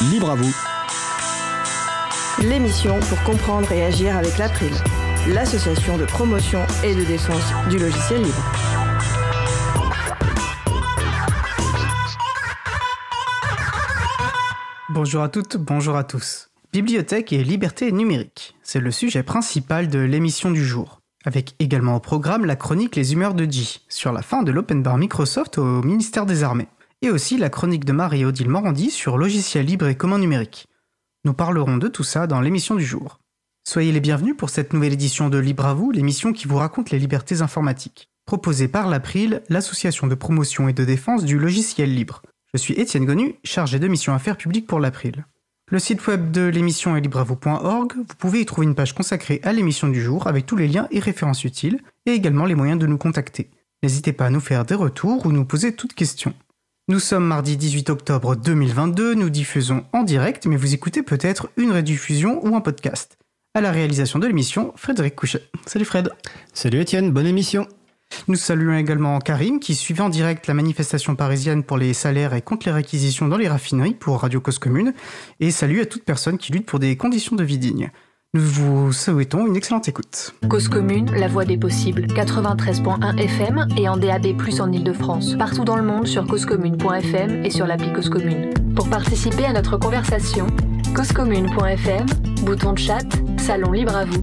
Libre à vous. L'émission pour comprendre et agir avec l'April, l'association de promotion et de défense du logiciel libre. Bonjour à toutes, bonjour à tous. Bibliothèque et liberté numérique, c'est le sujet principal de l'émission du jour. Avec également au programme la chronique Les humeurs de G sur la fin de l'open bar Microsoft au ministère des Armées. Et aussi la chronique de Marie-Odile Morandi sur logiciel libre et commun numérique. Nous parlerons de tout ça dans l'émission du jour. Soyez les bienvenus pour cette nouvelle édition de Libre à vous, l'émission qui vous raconte les libertés informatiques. Proposée par l'April, l'association de promotion et de défense du logiciel libre. Je suis Étienne Gonu, chargé de mission affaires publiques pour l'April. Le site web de l'émission est libreavou.org. Vous pouvez y trouver une page consacrée à l'émission du jour avec tous les liens et références utiles et également les moyens de nous contacter. N'hésitez pas à nous faire des retours ou nous poser toutes questions. Nous sommes mardi 18 octobre 2022, nous diffusons en direct, mais vous écoutez peut-être une rediffusion ou un podcast. À la réalisation de l'émission, Frédéric Couchet. Salut Fred. Salut Étienne, bonne émission. Nous saluons également Karim qui suivait en direct la manifestation parisienne pour les salaires et contre les réquisitions dans les raffineries pour Radio Cause Commune. Et salut à toute personne qui lutte pour des conditions de vie dignes. Nous vous souhaitons une excellente écoute. Cause commune, la voix des possibles, 93.1 FM et en DAB+, en Ile-de-France. Partout dans le monde sur causecommune.fm et sur l'appli Cause Commune. Pour participer à notre conversation, causecommune.fm, bouton de chat, salon libre à vous.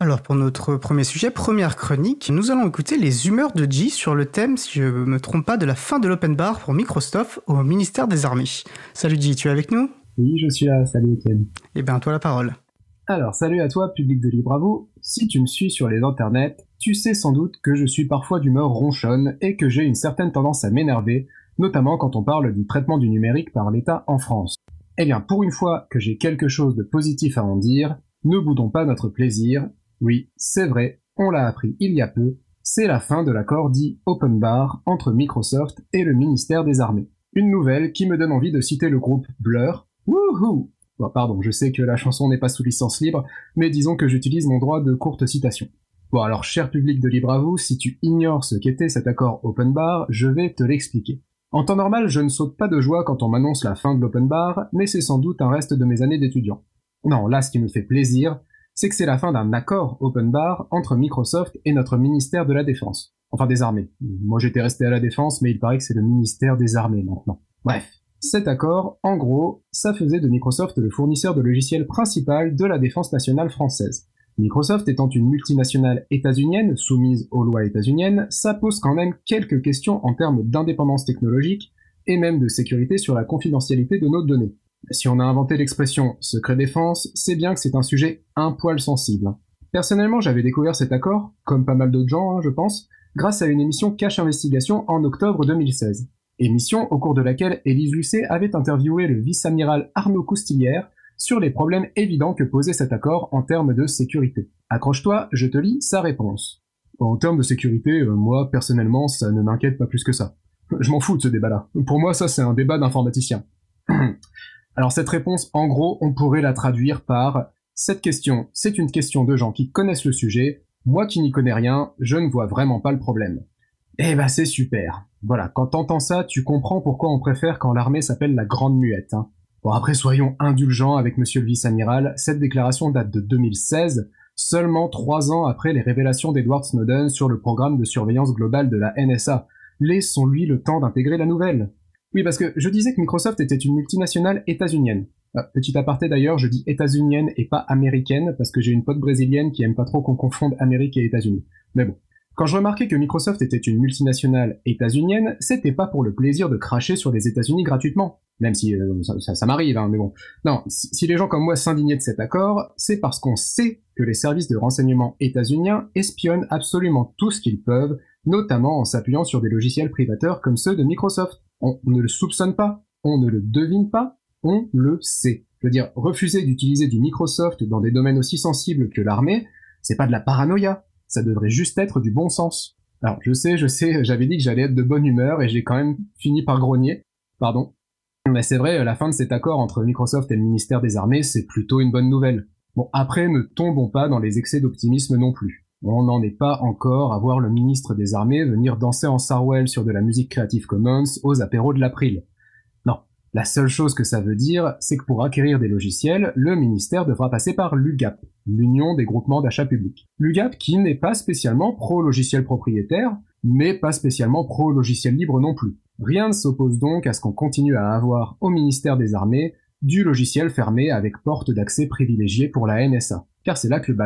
Alors pour notre premier sujet, première chronique, nous allons écouter les humeurs de G sur le thème, si je ne me trompe pas, de la fin de l'open bar pour Microsoft au ministère des Armées. Salut G, tu es avec nous? Oui, je suis là, salut Étienne. Eh bien, toi la parole. Alors, salut à toi, public de vous. Si tu me suis sur les internets, tu sais sans doute que je suis parfois d'humeur ronchonne et que j'ai une certaine tendance à m'énerver, notamment quand on parle du traitement du numérique par l'État en France. Eh bien, pour une fois que j'ai quelque chose de positif à en dire, ne boudons pas notre plaisir. Oui, c'est vrai, on l'a appris il y a peu, c'est la fin de l'accord dit Open Bar entre Microsoft et le ministère des Armées. Une nouvelle qui me donne envie de citer le groupe Blur. Wouhou Bon, pardon, je sais que la chanson n'est pas sous licence libre, mais disons que j'utilise mon droit de courte citation. Bon alors, cher public de Libre à vous, si tu ignores ce qu'était cet accord Open Bar, je vais te l'expliquer. En temps normal, je ne saute pas de joie quand on m'annonce la fin de l'Open Bar, mais c'est sans doute un reste de mes années d'étudiant. Non, là, ce qui me fait plaisir, c'est que c'est la fin d'un accord Open Bar entre Microsoft et notre ministère de la Défense. Enfin, des armées. Moi, j'étais resté à la Défense, mais il paraît que c'est le ministère des armées maintenant. Bref. Cet accord, en gros, ça faisait de Microsoft le fournisseur de logiciels principal de la défense nationale française. Microsoft étant une multinationale états-unienne soumise aux lois états-uniennes, ça pose quand même quelques questions en termes d'indépendance technologique et même de sécurité sur la confidentialité de nos données. Si on a inventé l'expression secret défense, c'est bien que c'est un sujet un poil sensible. Personnellement, j'avais découvert cet accord, comme pas mal d'autres gens, hein, je pense, grâce à une émission Cache Investigation en octobre 2016. Émission au cours de laquelle Élise Lucet avait interviewé le vice-amiral Arnaud Coustillière sur les problèmes évidents que posait cet accord en termes de sécurité. Accroche-toi, je te lis sa réponse. En termes de sécurité, euh, moi, personnellement, ça ne m'inquiète pas plus que ça. Je m'en fous de ce débat-là. Pour moi, ça, c'est un débat d'informaticien. Alors cette réponse, en gros, on pourrait la traduire par cette question, c'est une question de gens qui connaissent le sujet. Moi qui n'y connais rien, je ne vois vraiment pas le problème. Eh ben c'est super. Voilà, quand t'entends ça, tu comprends pourquoi on préfère quand l'armée s'appelle la grande muette. Hein. Bon après soyons indulgents avec monsieur le vice-amiral, cette déclaration date de 2016, seulement trois ans après les révélations d'Edward Snowden sur le programme de surveillance globale de la NSA. Laissons-lui le temps d'intégrer la nouvelle. Oui, parce que je disais que Microsoft était une multinationale états-unienne. Ah, petit aparté d'ailleurs, je dis états-unienne et pas américaine, parce que j'ai une pote brésilienne qui aime pas trop qu'on confonde Amérique et États-Unis. Mais bon. Quand je remarquais que Microsoft était une multinationale états-unienne, c'était pas pour le plaisir de cracher sur les États-Unis gratuitement. Même si euh, ça, m'arrive, hein, mais bon. Non, si, si les gens comme moi s'indignaient de cet accord, c'est parce qu'on sait que les services de renseignement états-uniens espionnent absolument tout ce qu'ils peuvent, notamment en s'appuyant sur des logiciels privateurs comme ceux de Microsoft. On ne le soupçonne pas, on ne le devine pas, on le sait. Je veux dire, refuser d'utiliser du Microsoft dans des domaines aussi sensibles que l'armée, c'est pas de la paranoïa, ça devrait juste être du bon sens. Alors, je sais, je sais, j'avais dit que j'allais être de bonne humeur et j'ai quand même fini par grogner, pardon. Mais c'est vrai, la fin de cet accord entre Microsoft et le ministère des Armées, c'est plutôt une bonne nouvelle. Bon, après, ne tombons pas dans les excès d'optimisme non plus. On n'en est pas encore à voir le ministre des Armées venir danser en Sarwell sur de la musique Creative Commons aux apéros de l'April. La seule chose que ça veut dire, c'est que pour acquérir des logiciels, le ministère devra passer par l'UGAP, l'Union des groupements d'achat public. L'UGAP qui n'est pas spécialement pro-logiciel propriétaire, mais pas spécialement pro-logiciel libre non plus. Rien ne s'oppose donc à ce qu'on continue à avoir au ministère des Armées du logiciel fermé avec porte d'accès privilégiée pour la NSA. Car c'est là que le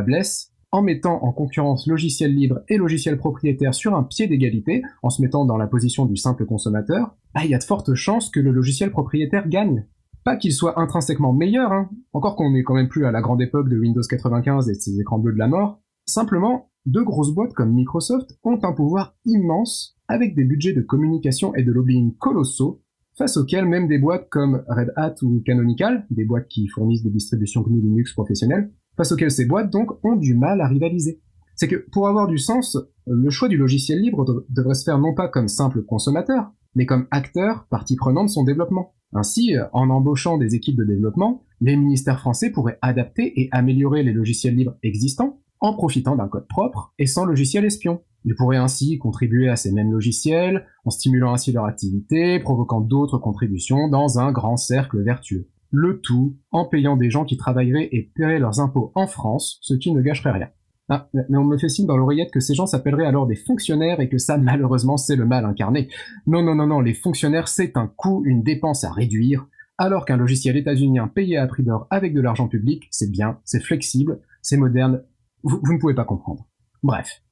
en mettant en concurrence logiciel libre et logiciel propriétaire sur un pied d'égalité, en se mettant dans la position du simple consommateur, bah, il y a de fortes chances que le logiciel propriétaire gagne. Pas qu'il soit intrinsèquement meilleur, hein, encore qu'on n'est quand même plus à la grande époque de Windows 95 et de ses écrans bleus de la mort, simplement, deux grosses boîtes comme Microsoft ont un pouvoir immense, avec des budgets de communication et de lobbying colossaux, face auxquels même des boîtes comme Red Hat ou Canonical, des boîtes qui fournissent des distributions GNU Linux professionnelles, face auxquelles ces boîtes donc ont du mal à rivaliser. C'est que pour avoir du sens, le choix du logiciel libre devrait se faire non pas comme simple consommateur, mais comme acteur, partie prenante de son développement. Ainsi, en embauchant des équipes de développement, les ministères français pourraient adapter et améliorer les logiciels libres existants en profitant d'un code propre et sans logiciel espion. Ils pourraient ainsi contribuer à ces mêmes logiciels, en stimulant ainsi leur activité, provoquant d'autres contributions dans un grand cercle vertueux le tout en payant des gens qui travailleraient et paieraient leurs impôts en France, ce qui ne gâcherait rien. Ah, mais on me fait signe dans l'oreillette que ces gens s'appelleraient alors des fonctionnaires et que ça, malheureusement, c'est le mal incarné. Non, non, non, non, les fonctionnaires, c'est un coût, une dépense à réduire, alors qu'un logiciel états-unien payé à prix d'or avec de l'argent public, c'est bien, c'est flexible, c'est moderne, vous, vous ne pouvez pas comprendre. Bref,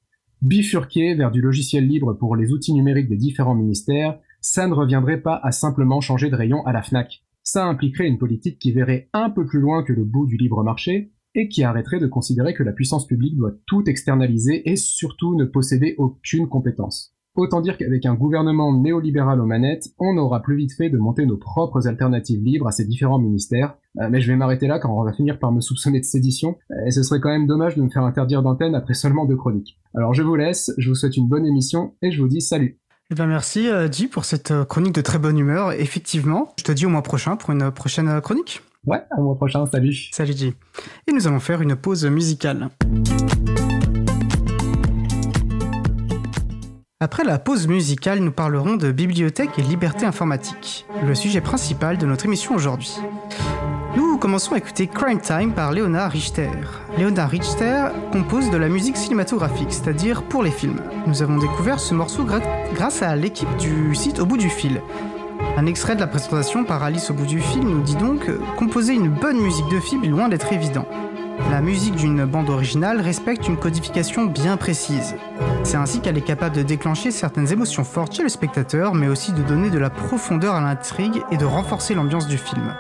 bifurquer vers du logiciel libre pour les outils numériques des différents ministères, ça ne reviendrait pas à simplement changer de rayon à la FNAC ça impliquerait une politique qui verrait un peu plus loin que le bout du libre marché et qui arrêterait de considérer que la puissance publique doit tout externaliser et surtout ne posséder aucune compétence. Autant dire qu'avec un gouvernement néolibéral aux manettes, on aura plus vite fait de monter nos propres alternatives libres à ces différents ministères. Euh, mais je vais m'arrêter là car on va finir par me soupçonner de sédition, et ce serait quand même dommage de me faire interdire d'antenne après seulement deux chroniques. Alors je vous laisse, je vous souhaite une bonne émission et je vous dis salut eh bien merci J euh, pour cette euh, chronique de très bonne humeur. Effectivement, je te dis au mois prochain pour une prochaine euh, chronique. Ouais, au mois prochain, salut. Salut J. Et nous allons faire une pause musicale. Après la pause musicale, nous parlerons de bibliothèque et liberté informatique, le sujet principal de notre émission aujourd'hui. Nous commençons à écouter Crime Time par Leonard Richter. Leonard Richter compose de la musique cinématographique, c'est-à-dire pour les films. Nous avons découvert ce morceau grâce à l'équipe du site Au bout du fil. Un extrait de la présentation par Alice au bout du fil nous dit donc composer une bonne musique de film est loin d'être évident. La musique d'une bande originale respecte une codification bien précise. C'est ainsi qu'elle est capable de déclencher certaines émotions fortes chez le spectateur, mais aussi de donner de la profondeur à l'intrigue et de renforcer l'ambiance du film.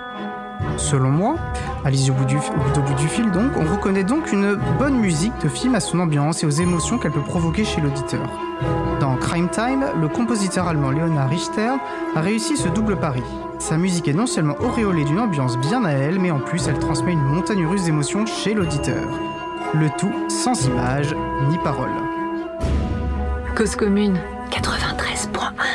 Selon moi, Alice au bout, du, au bout du fil donc, on reconnaît donc une bonne musique de film à son ambiance et aux émotions qu'elle peut provoquer chez l'auditeur. Dans Crime Time, le compositeur allemand Leonard Richter a réussi ce double pari. Sa musique est non seulement auréolée d'une ambiance bien à elle, mais en plus elle transmet une montagne russe d'émotions chez l'auditeur. Le tout sans images ni paroles. Cause commune 93.1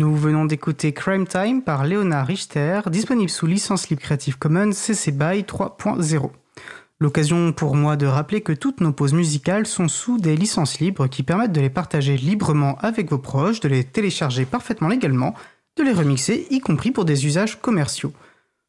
Nous venons d'écouter Crime Time par Léonard Richter, disponible sous licence libre Creative Commons CC BY 3.0. L'occasion pour moi de rappeler que toutes nos pauses musicales sont sous des licences libres qui permettent de les partager librement avec vos proches, de les télécharger parfaitement légalement, de les remixer, y compris pour des usages commerciaux.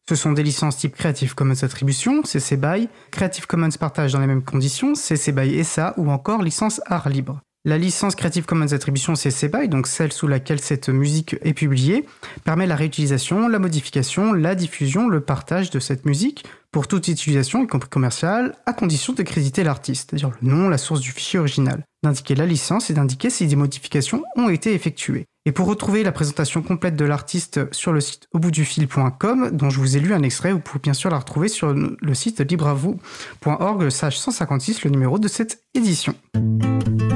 Ce sont des licences type Creative Commons Attribution, CC BY, Creative Commons Partage dans les mêmes conditions, CC BY SA ou encore licence art libre. La licence Creative Commons Attribution CC BY, donc celle sous laquelle cette musique est publiée, permet la réutilisation, la modification, la diffusion, le partage de cette musique pour toute utilisation, y compris commerciale, à condition de créditer l'artiste, c'est-à-dire le nom, la source du fichier original, d'indiquer la licence et d'indiquer si des modifications ont été effectuées. Et pour retrouver la présentation complète de l'artiste sur le site auboutdufil.com, dont je vous ai lu un extrait, vous pouvez bien sûr la retrouver sur le site libravou.org, sage 156, le numéro de cette édition.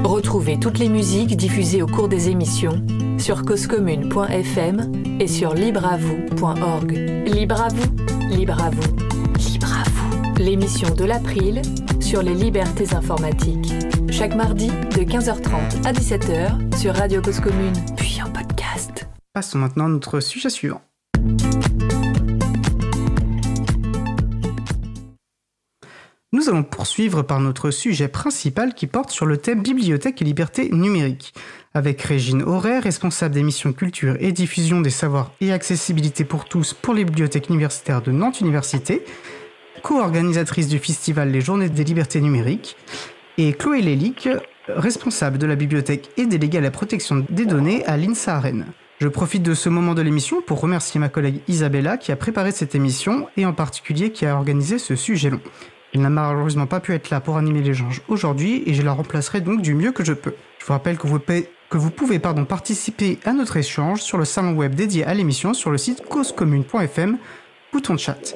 Retrouvez toutes les musiques diffusées au cours des émissions sur causecommune.fm et sur libravou.org. Libre à vous, libre à vous, libre à vous. L'émission de l'April sur les libertés informatiques. Chaque mardi de 15h30 à 17h sur Radio Cause Commune, puis en podcast. Passons maintenant à notre sujet suivant. Nous allons poursuivre par notre sujet principal qui porte sur le thème bibliothèque et liberté numérique, avec Régine Auré, responsable des missions culture et diffusion des savoirs et accessibilité pour tous pour les bibliothèques universitaires de Nantes Université, co-organisatrice du festival Les Journées des libertés numériques, et Chloé Lélic, responsable de la bibliothèque et déléguée à la protection des données à l'INSA Rennes. Je profite de ce moment de l'émission pour remercier ma collègue Isabella qui a préparé cette émission et en particulier qui a organisé ce sujet long. Elle n'a malheureusement pas pu être là pour animer l'échange aujourd'hui et je la remplacerai donc du mieux que je peux. Je vous rappelle que vous, pouvez pardon, participer à notre échange sur le salon web dédié à l'émission sur le site causecommune.fm, bouton de chat.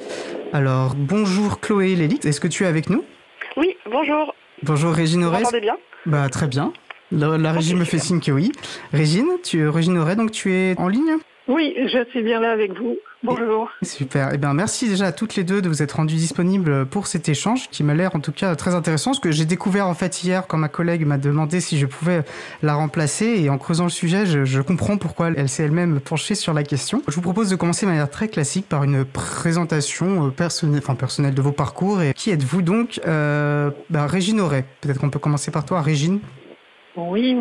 Alors, bonjour Chloé Lélite, est-ce que tu es avec nous? Oui, bonjour. Bonjour Régine Auré. Vous m'entendez bien? Bah très bien. La, la régie me fait signe que oui. Régine, tu, Régine Auré, donc tu es en ligne? Oui, je suis bien là avec vous. Bonjour. Super. Eh bien, merci déjà à toutes les deux de vous être rendues disponibles pour cet échange qui m'a l'air en tout cas très intéressant. Ce que j'ai découvert en fait hier quand ma collègue m'a demandé si je pouvais la remplacer et en creusant le sujet, je, je comprends pourquoi elle s'est elle-même penchée sur la question. Je vous propose de commencer de manière très classique par une présentation personnelle, enfin personnelle de vos parcours. Et qui êtes-vous donc? Euh, bah, Régine Auré. Peut-être qu'on peut commencer par toi, Régine. Oui,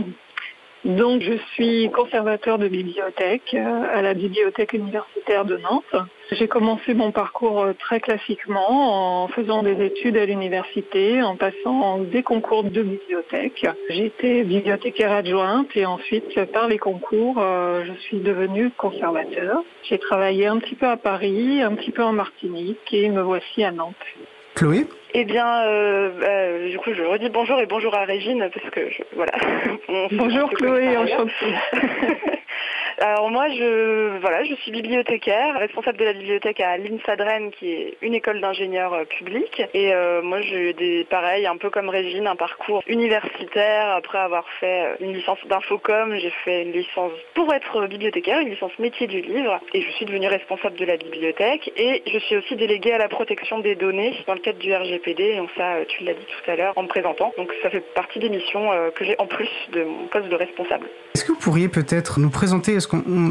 donc je suis conservateur de bibliothèque euh, à la bibliothèque universitaire de Nantes. J'ai commencé mon parcours euh, très classiquement en faisant des études à l'université, en passant des concours de bibliothèque. J'étais bibliothécaire adjointe et ensuite par les concours, euh, je suis devenue conservateur. J'ai travaillé un petit peu à Paris, un petit peu en Martinique et me voici à Nantes. Chloé eh bien, euh, bah, du coup, je redis bonjour et bonjour à Régine parce que je, voilà. bonjour Chloé, enchantée. Alors moi, je voilà, je suis bibliothécaire, responsable de la bibliothèque à l'INSADREN, qui est une école d'ingénieurs euh, publics. Et euh, moi, j'ai des pareil, un peu comme Régine, un parcours universitaire. Après avoir fait euh, une licence d'infocom, j'ai fait une licence pour être bibliothécaire, une licence métier du livre. Et je suis devenue responsable de la bibliothèque. Et je suis aussi déléguée à la protection des données dans le cadre du RGPD. Et ça, tu l'as dit tout à l'heure en me présentant. Donc ça fait partie des missions que j'ai en plus de mon poste de responsable. Est-ce que vous pourriez peut-être nous présenter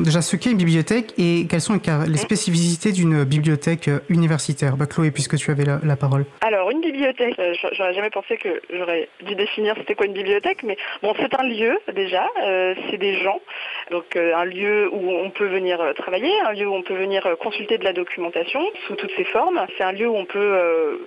déjà ce qu'est une bibliothèque et quelles sont les spécificités d'une bibliothèque euh, universitaire. Bah, Chloé, puisque tu avais la, parole. Alors, une bibliothèque, euh, j'aurais jamais pensé que j'aurais dû définir c'était quoi une bibliothèque, mais bon, c'est un lieu déjà, euh, c'est des gens, donc un lieu où on peut venir travailler, un lieu où on peut venir consulter de la documentation sous toutes ses formes, c'est un lieu où on peut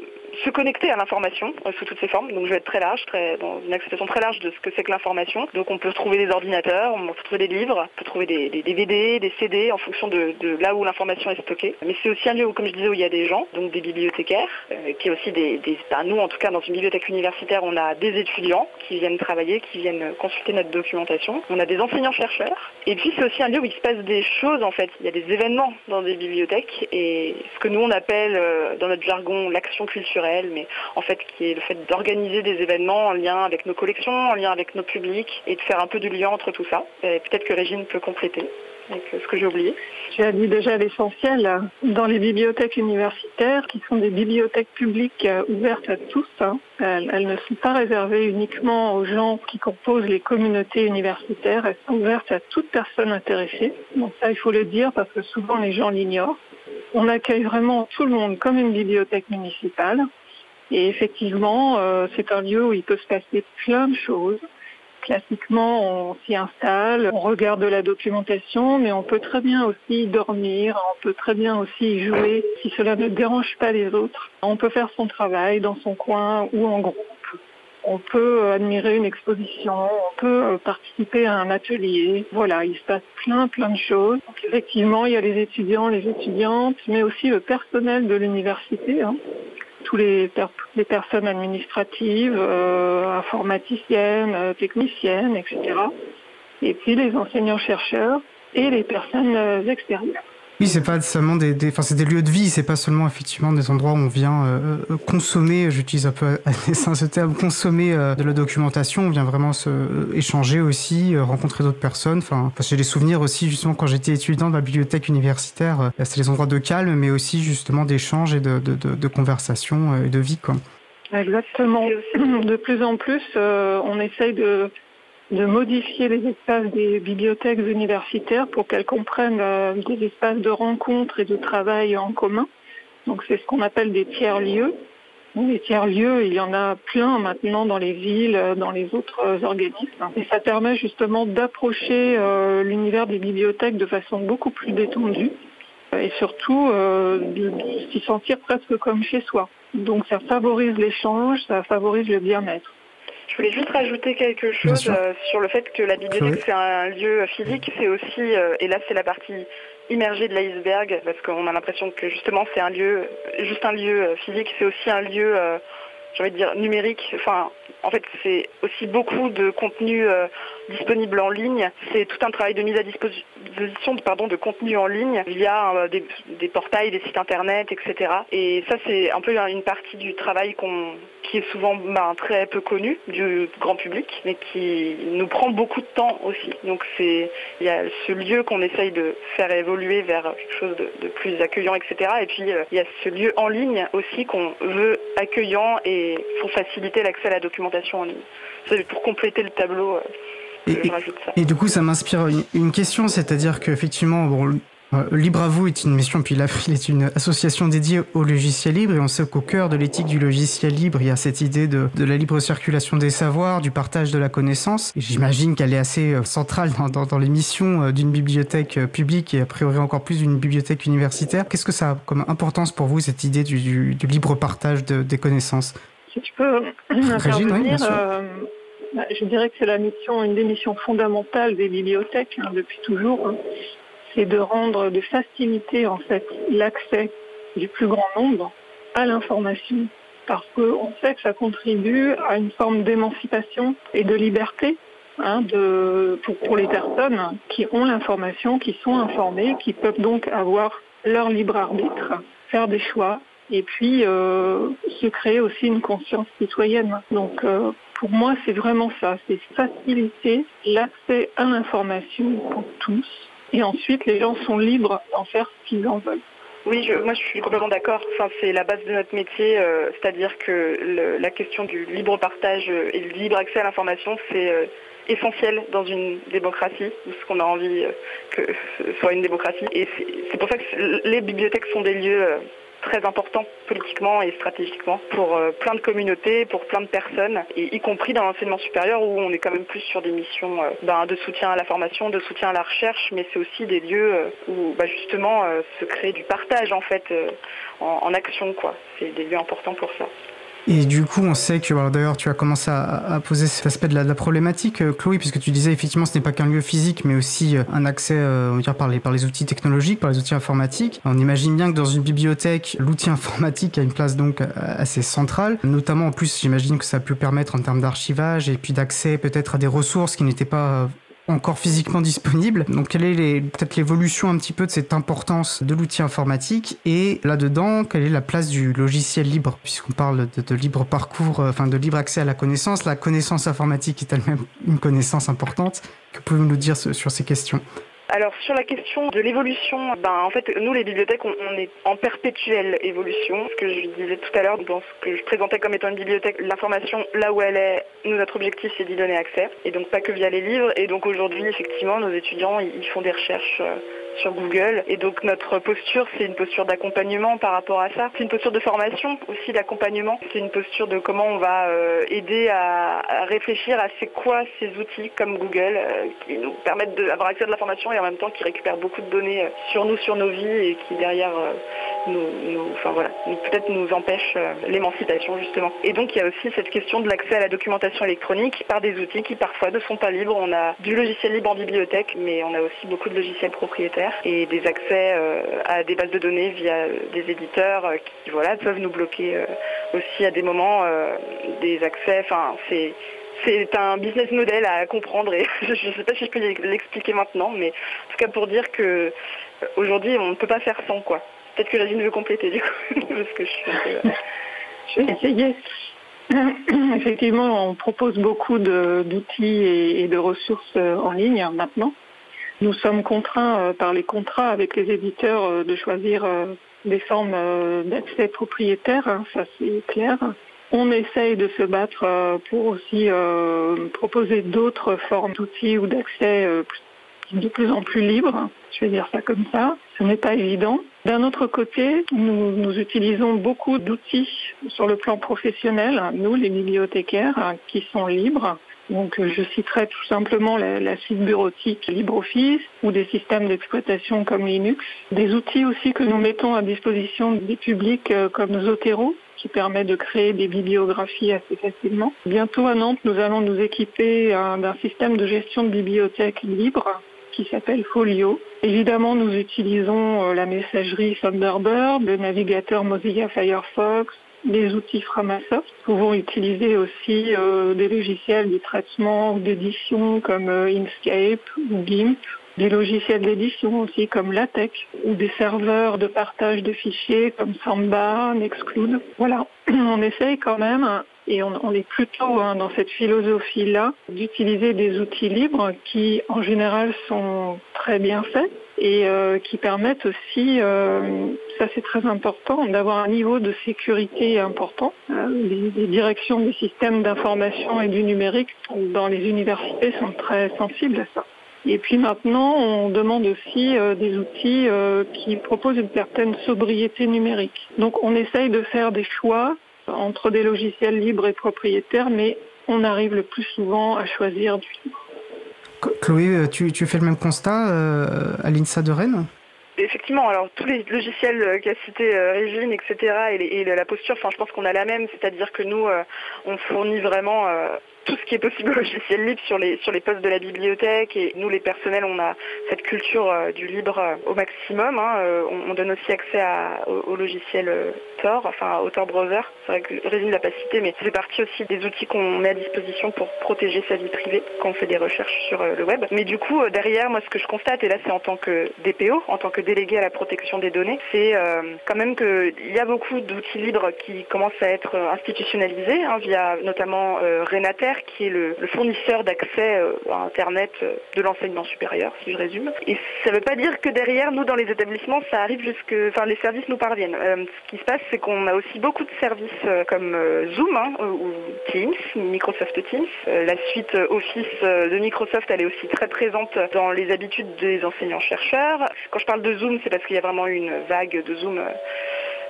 se connecter à l'information euh, sous toutes ses formes. Donc je vais être très large, très, dans une acceptation très large de ce que c'est que l'information. Donc on peut trouver des ordinateurs, on peut trouver des livres, on peut trouver des, DVD, des CD en fonction de, là où l'information est stockée. Mais c'est aussi un lieu où, comme je disais, où il y a des gens, donc des bibliothécaires, euh, qui est aussi des, ben, nous en tout cas dans une bibliothèque universitaire, on a des étudiants qui viennent travailler, qui viennent consulter notre documentation. On a des enseignants-chercheurs. Et puis c'est aussi un lieu où il se passe des choses en fait. Il y a des événements dans des bibliothèques et ce que nous on appelle euh, dans notre jargon l'action culturelle mais en fait qui est le fait d'organiser des événements en lien avec nos collections, en lien avec nos publics et de faire un peu du lien entre tout ça. Peut-être que Régine peut compléter. Avec ce que j'ai dit déjà l'essentiel. Dans les bibliothèques universitaires, qui sont des bibliothèques publiques ouvertes à tous, hein, elles, ne sont pas réservées uniquement aux gens qui composent les communautés universitaires, elles sont ouvertes à toute personne intéressée. Donc ça, il faut le dire parce que souvent les gens l'ignorent. On accueille vraiment tout le monde comme une bibliothèque municipale. Et effectivement, euh, c'est un lieu où il peut se passer plein de choses. Classiquement, on s'y installe, on regarde de la documentation, mais on peut très bien aussi dormir, on peut très bien aussi jouer si cela ne dérange pas les autres. On peut faire son travail dans son coin ou en groupe. On peut admirer une exposition, on peut euh, participer à un atelier. Voilà, il se passe plein plein de choses. effectivement, il y a les étudiants, les étudiantes, mais aussi le personnel de l'université. Hein tous les, les personnes administratives, euh, informaticiennes, euh, techniciennes, etc. Et puis les enseignants-chercheurs et les personnes euh, extérieures. Oui, c'est pas seulement des, enfin, c'est des lieux de vie, c'est pas seulement effectivement des endroits où on vient euh, euh consommer, j'utilise un peu à dessein ce terme, consommer euh, de la documentation, on vient vraiment se échanger aussi, rencontrer d'autres personnes. Enfin, j'ai des souvenirs aussi justement quand j'étais étudiant dans la bibliothèque universitaire, c'est des endroits de calme, mais aussi justement d'échange et de, de, de, de, conversation et de vie, quoi. Exactement. De plus en plus, on essaye de de modifier les espaces des bibliothèques universitaires pour qu'elles comprennent euh, des espaces de rencontre et de travail en commun. Donc c'est ce qu'on appelle des tiers-lieux. Les tiers-lieux, il y en a plein maintenant dans les villes, dans les autres organismes. Et ça permet justement d'approcher euh, l'univers des bibliothèques de façon beaucoup plus détendue et surtout euh, de s'y sentir presque comme chez soi. Donc ça favorise l'échange, ça favorise le bien-être. Je voulais juste rajouter quelque chose euh, sur le fait que la bibliothèque c'est un lieu physique, c'est aussi, euh, et là c'est la partie immergée de l'iceberg, parce qu'on a l'impression que justement c'est un lieu, juste un lieu euh, physique, c'est aussi un lieu, j'ai envie de dire numérique, enfin en fait, c'est aussi beaucoup de contenu disponible en ligne. C'est tout un travail de mise à disposition de contenu en ligne via euh, des, des, portails, des sites internet, etc. Et ça, c'est un peu une partie du travail qui est souvent ben, très peu connu du grand public, mais qui nous prend beaucoup de temps aussi. Donc il y a ce lieu qu'on essaye de faire évoluer vers quelque chose de, de plus accueillant, etc. Et puis euh, il y a ce lieu en ligne aussi qu'on veut accueillant et pour faciliter l'accès à la documentation en ligne. C'est pour compléter le tableau. Euh, et, et, du coup, ça m'inspire une, une, question, c'est-à-dire qu'effectivement, bon, euh, Libre à vous est une mission, puis l'April est une association dédiée au logiciel libre, et on sait qu'au cœur de l'éthique du logiciel libre, il y a cette idée de, de la libre circulation des savoirs, du partage de la connaissance. J'imagine qu'elle est assez euh, centrale dans, dans, dans les missions d'une bibliothèque publique et a priori encore plus d'une bibliothèque universitaire. Qu'est-ce que ça a comme importance pour vous, cette idée du, du, du libre partage de, des connaissances? Si tu peux intervenir, oui, euh, je dirais que c'est la mission, une des missions fondamentales des bibliothèques hein, depuis toujours. Hein c'est de rendre, de faciliter en fait l'accès du plus grand nombre à l'information, parce qu'on sait que ça contribue à une forme d'émancipation et de liberté hein, pour les personnes qui ont l'information, qui sont informées, qui peuvent donc avoir leur libre arbitre, faire des choix et puis euh, se créer aussi une conscience citoyenne. Donc euh, pour moi, c'est vraiment ça, c'est faciliter l'accès à l'information pour tous et ensuite les gens sont libres d'en faire ce qu'ils en veulent. Oui, moi je suis complètement d'accord. Enfin, c'est la base de notre métier, euh, c'est-à-dire que la question du libre partage et du libre accès à l'information, c'est euh, essentiel dans une démocratie, ce qu'on a envie euh, que ce soit une démocratie. Et c'est pour ça que les bibliothèques sont des lieux très important politiquement et stratégiquement pour euh, plein de communautés, pour plein de personnes, et y compris dans l'enseignement supérieur où on est quand même plus sur des missions euh, ben, de soutien à la formation, de soutien à la recherche, mais c'est aussi des lieux euh, où bah, justement se crée du partage en fait en, en action. C'est des lieux importants pour ça. Et du coup, on sait que, d'ailleurs, tu as commencé à, à, poser cet aspect de la, de la problématique, euh, Chloé, puisque tu disais effectivement ce n'est pas qu'un lieu physique, mais aussi euh, un accès, euh, on va dire, par les, par les outils technologiques, par les outils informatiques. On imagine bien que dans une bibliothèque, l'outil informatique a une place donc assez centrale, notamment en plus, j'imagine que ça peut permettre en termes d'archivage et puis d'accès peut-être à des ressources qui n'étaient pas encore physiquement disponible. Donc quelle est peut-être l'évolution un petit peu de cette importance de l'outil informatique et là-dedans, quelle est la place du logiciel libre? Puisqu'on parle de, libre parcours, euh, enfin de libre accès à la connaissance. La connaissance informatique est elle-même une connaissance importante. Que pouvez-vous nous dire sur ces questions? Alors sur la question de l'évolution, ben, en fait nous les bibliothèques on, est en perpétuelle évolution. Ce que je disais tout à l'heure dans ce que je présentais comme étant une bibliothèque, l'information là où elle est, notre objectif c'est d'y donner accès et donc pas que via les livres. Et donc aujourd'hui effectivement nos étudiants ils font des recherches euh, sur Google. Et donc notre posture, c'est une posture d'accompagnement par rapport à ça. C'est une posture de formation aussi d'accompagnement. C'est une posture de comment on va euh, aider à, réfléchir à c'est quoi ces outils comme Google euh, qui nous permettent d'avoir accès à de l'information et en même temps qui récupèrent beaucoup de données euh, sur nous, sur nos vies et qui derrière nous, voilà, peut-être nous empêche l'émancipation justement. Et donc il y a aussi cette question de l'accès à la documentation électronique par des outils qui parfois ne sont pas libres. On a du logiciel libre en bibliothèque, mais on a aussi beaucoup de logiciels propriétaires et des accès euh, à des bases de données via des éditeurs euh, qui voilà, peuvent nous bloquer euh, aussi à des moments des accès. Enfin, c'est c'est un business model à comprendre et je ne sais pas si je peux l'expliquer maintenant, mais en tout cas pour dire que aujourd'hui on ne peut pas faire sans quoi. Peut-être que Jasine veut compléter du coup, parce que je suis un peu. Je vais essayer. Effectivement, on propose beaucoup d'outils et, de ressources en ligne maintenant. Nous sommes contraints euh, par les contrats avec les éditeurs euh, de choisir euh, des formes d'accès propriétaires, hein, ça c'est clair. On essaye de se battre pour aussi proposer d'autres formes d'outils ou d'accès de plus en plus libres. Je vais dire ça comme ça. Ce n'est pas évident. D'un autre côté, nous, nous utilisons beaucoup d'outils sur le plan professionnel, nous les bibliothécaires, qui sont libres donc euh, je citerai tout simplement la, suite bureautique LibreOffice ou des systèmes d'exploitation comme Linux. Des outils aussi que nous mettons à disposition des publics euh, comme Zotero qui permet de créer des bibliographies assez facilement. Bientôt à Nantes, nous allons nous équiper d'un système de gestion de bibliothèque libre qui s'appelle Folio. Évidemment, nous utilisons euh, la messagerie Thunderbird, le navigateur Mozilla Firefox, les outils Framasoft. Nous pouvons utiliser aussi euh, des logiciels de traitement ou d'édition comme euh, Inkscape ou GIMP, des logiciels d'édition aussi comme LaTeX ou des serveurs de partage de fichiers comme Samba, Nextcloud. Voilà, on essaye quand même et on, est plutôt hein, dans cette philosophie-là d'utiliser des outils libres qui en général sont très bien faits et euh, qui permettent aussi, euh, ça c'est très important, d'avoir un niveau de sécurité important. Euh, les, directions des systèmes d'information et du numérique dans les universités sont très sensibles à ça. Et puis maintenant, on demande aussi des outils qui proposent une certaine sobriété numérique. Donc on essaye de faire des choix entre des logiciels libres et propriétaires, mais on arrive le plus souvent à choisir du libre. Chloé, euh, tu, fais le même constat euh, à l'INSA de Rennes? Effectivement, alors tous les logiciels euh, qu'a cité Régine, etc., et, la posture, enfin, je pense qu'on a la même, c'est-à-dire que nous, on fournit vraiment tout ce qui est possible au logiciel libre sur les, sur les postes de la bibliothèque. Et nous, les personnels, on a cette culture euh, du libre euh, au maximum. Hein. Euh, on, donne aussi accès à, au, logiciel Tor, enfin au Tor Browser. C'est vrai que Résine ne l'a pas mais c'est partie aussi des outils qu'on met à disposition pour protéger sa vie privée quand on fait des recherches sur le web. Mais du coup, derrière, moi, ce que je constate, et là, c'est en tant que DPO, en tant que délégué à la protection des données, c'est quand même qu'il y a beaucoup d'outils libres qui commencent à être institutionnalisés, hein, via notamment Renater, qui est le, fournisseur d'accès euh, à Internet euh, de l'enseignement supérieur, si je résume. Et ça ne veut pas dire que derrière, nous, dans les établissements, ça arrive jusque... Enfin, les services nous parviennent. Euh, ce qui se passe, c'est qu'on a aussi beaucoup de services comme Zoom hein, ou Teams, Microsoft Teams. la suite Office de Microsoft, elle est aussi très présente dans les habitudes des enseignants-chercheurs. Quand je parle de Zoom, c'est parce qu'il y a vraiment une vague de Zoom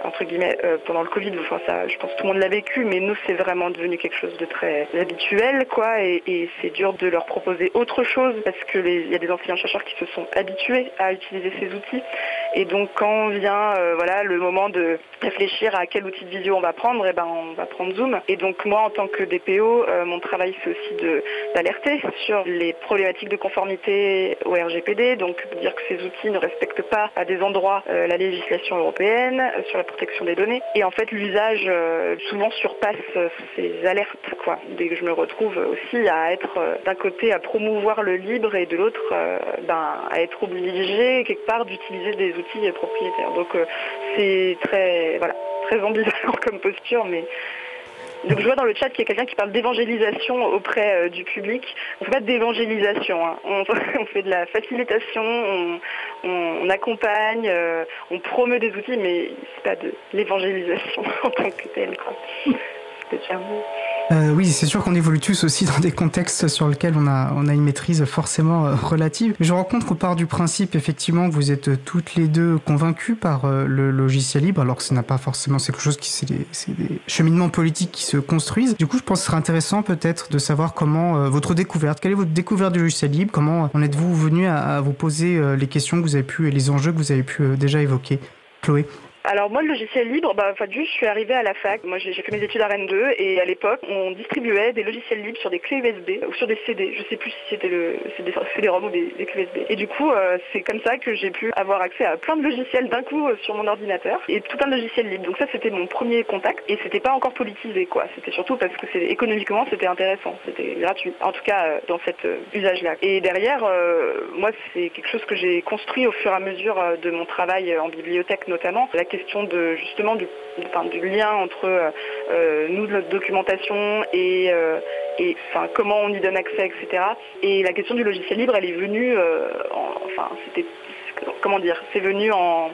entre guillemets, euh, pendant le Covid. Enfin, ça, je pense que tout le monde l'a vécu, mais nous, c'est vraiment devenu quelque chose de très habituel, quoi. Et, c'est dur de leur proposer autre chose parce que il y a des enseignants-chercheurs qui se sont habitués à utiliser ces outils. Et donc, quand vient, euh, voilà, le moment de réfléchir à quel outil de visio on va prendre, et eh ben, on va prendre Zoom. Et donc, moi, en tant que DPO, euh, mon travail, c'est aussi d'alerter sur les problématiques de conformité au RGPD. Donc, dire que ces outils ne respectent pas à des endroits la législation européenne sur la protection des données. Et en fait, l'usage euh, souvent surpasse euh, ces alertes. Quoi. Dès que je me retrouve aussi à être euh, d'un côté à promouvoir le libre et de l'autre ben, à être obligé quelque part d'utiliser des outils propriétaires. Donc c'est très, voilà, très ambivalent comme posture, mais Donc je vois dans le chat qu'il y a quelqu'un qui parle d'évangélisation auprès du public. On ne fait pas d'évangélisation, hein. on, fait de la facilitation, on, accompagne, on promeut des outils, mais c'est pas de l'évangélisation en tant que telle. Euh, oui, c'est sûr qu'on évolue tous aussi dans des contextes sur lesquels on a, on a une maîtrise forcément euh, relative. Mais je rencontre qu'on part du principe effectivement vous êtes euh, toutes les deux convaincues par le logiciel libre, alors que ce n'a pas forcément, c'est quelque chose qui, c'est des, des, cheminements politiques qui se construisent. Du coup, je pense que ce serait intéressant peut-être de savoir comment votre découverte, quelle est votre découverte du logiciel libre, comment en êtes-vous venu à, à, vous poser les questions que vous avez pu et les enjeux que vous avez pu déjà évoquer? Chloé alors moi, le logiciel libre, bah, enfin, juste, je suis arrivée à la fac. Moi, j'ai fait mes études à Rennes 2 et à l'époque, on distribuait des logiciels libres sur des clés USB ou sur des CD. Je sais plus si c'était le, des CD-ROM ou des, clés USB. Et du coup, euh, c'est comme ça que j'ai pu avoir accès à plein de logiciels d'un coup euh, sur mon ordinateur et tout un logiciel libre. Donc ça, c'était mon premier contact et c'était pas encore politisé, quoi. C'était surtout parce que c'est économiquement, c'était intéressant, c'était gratuit. En tout cas, euh, dans cet usage-là. Et derrière, moi, c'est quelque chose que j'ai construit au fur et à mesure de mon travail en bibliothèque, notamment question de justement du, lien entre euh, euh, nous, notre documentation et, euh, comment on y donne accès, etc. Et la question du logiciel libre, elle est venue, enfin, c'était, comment dire, c'est venu en,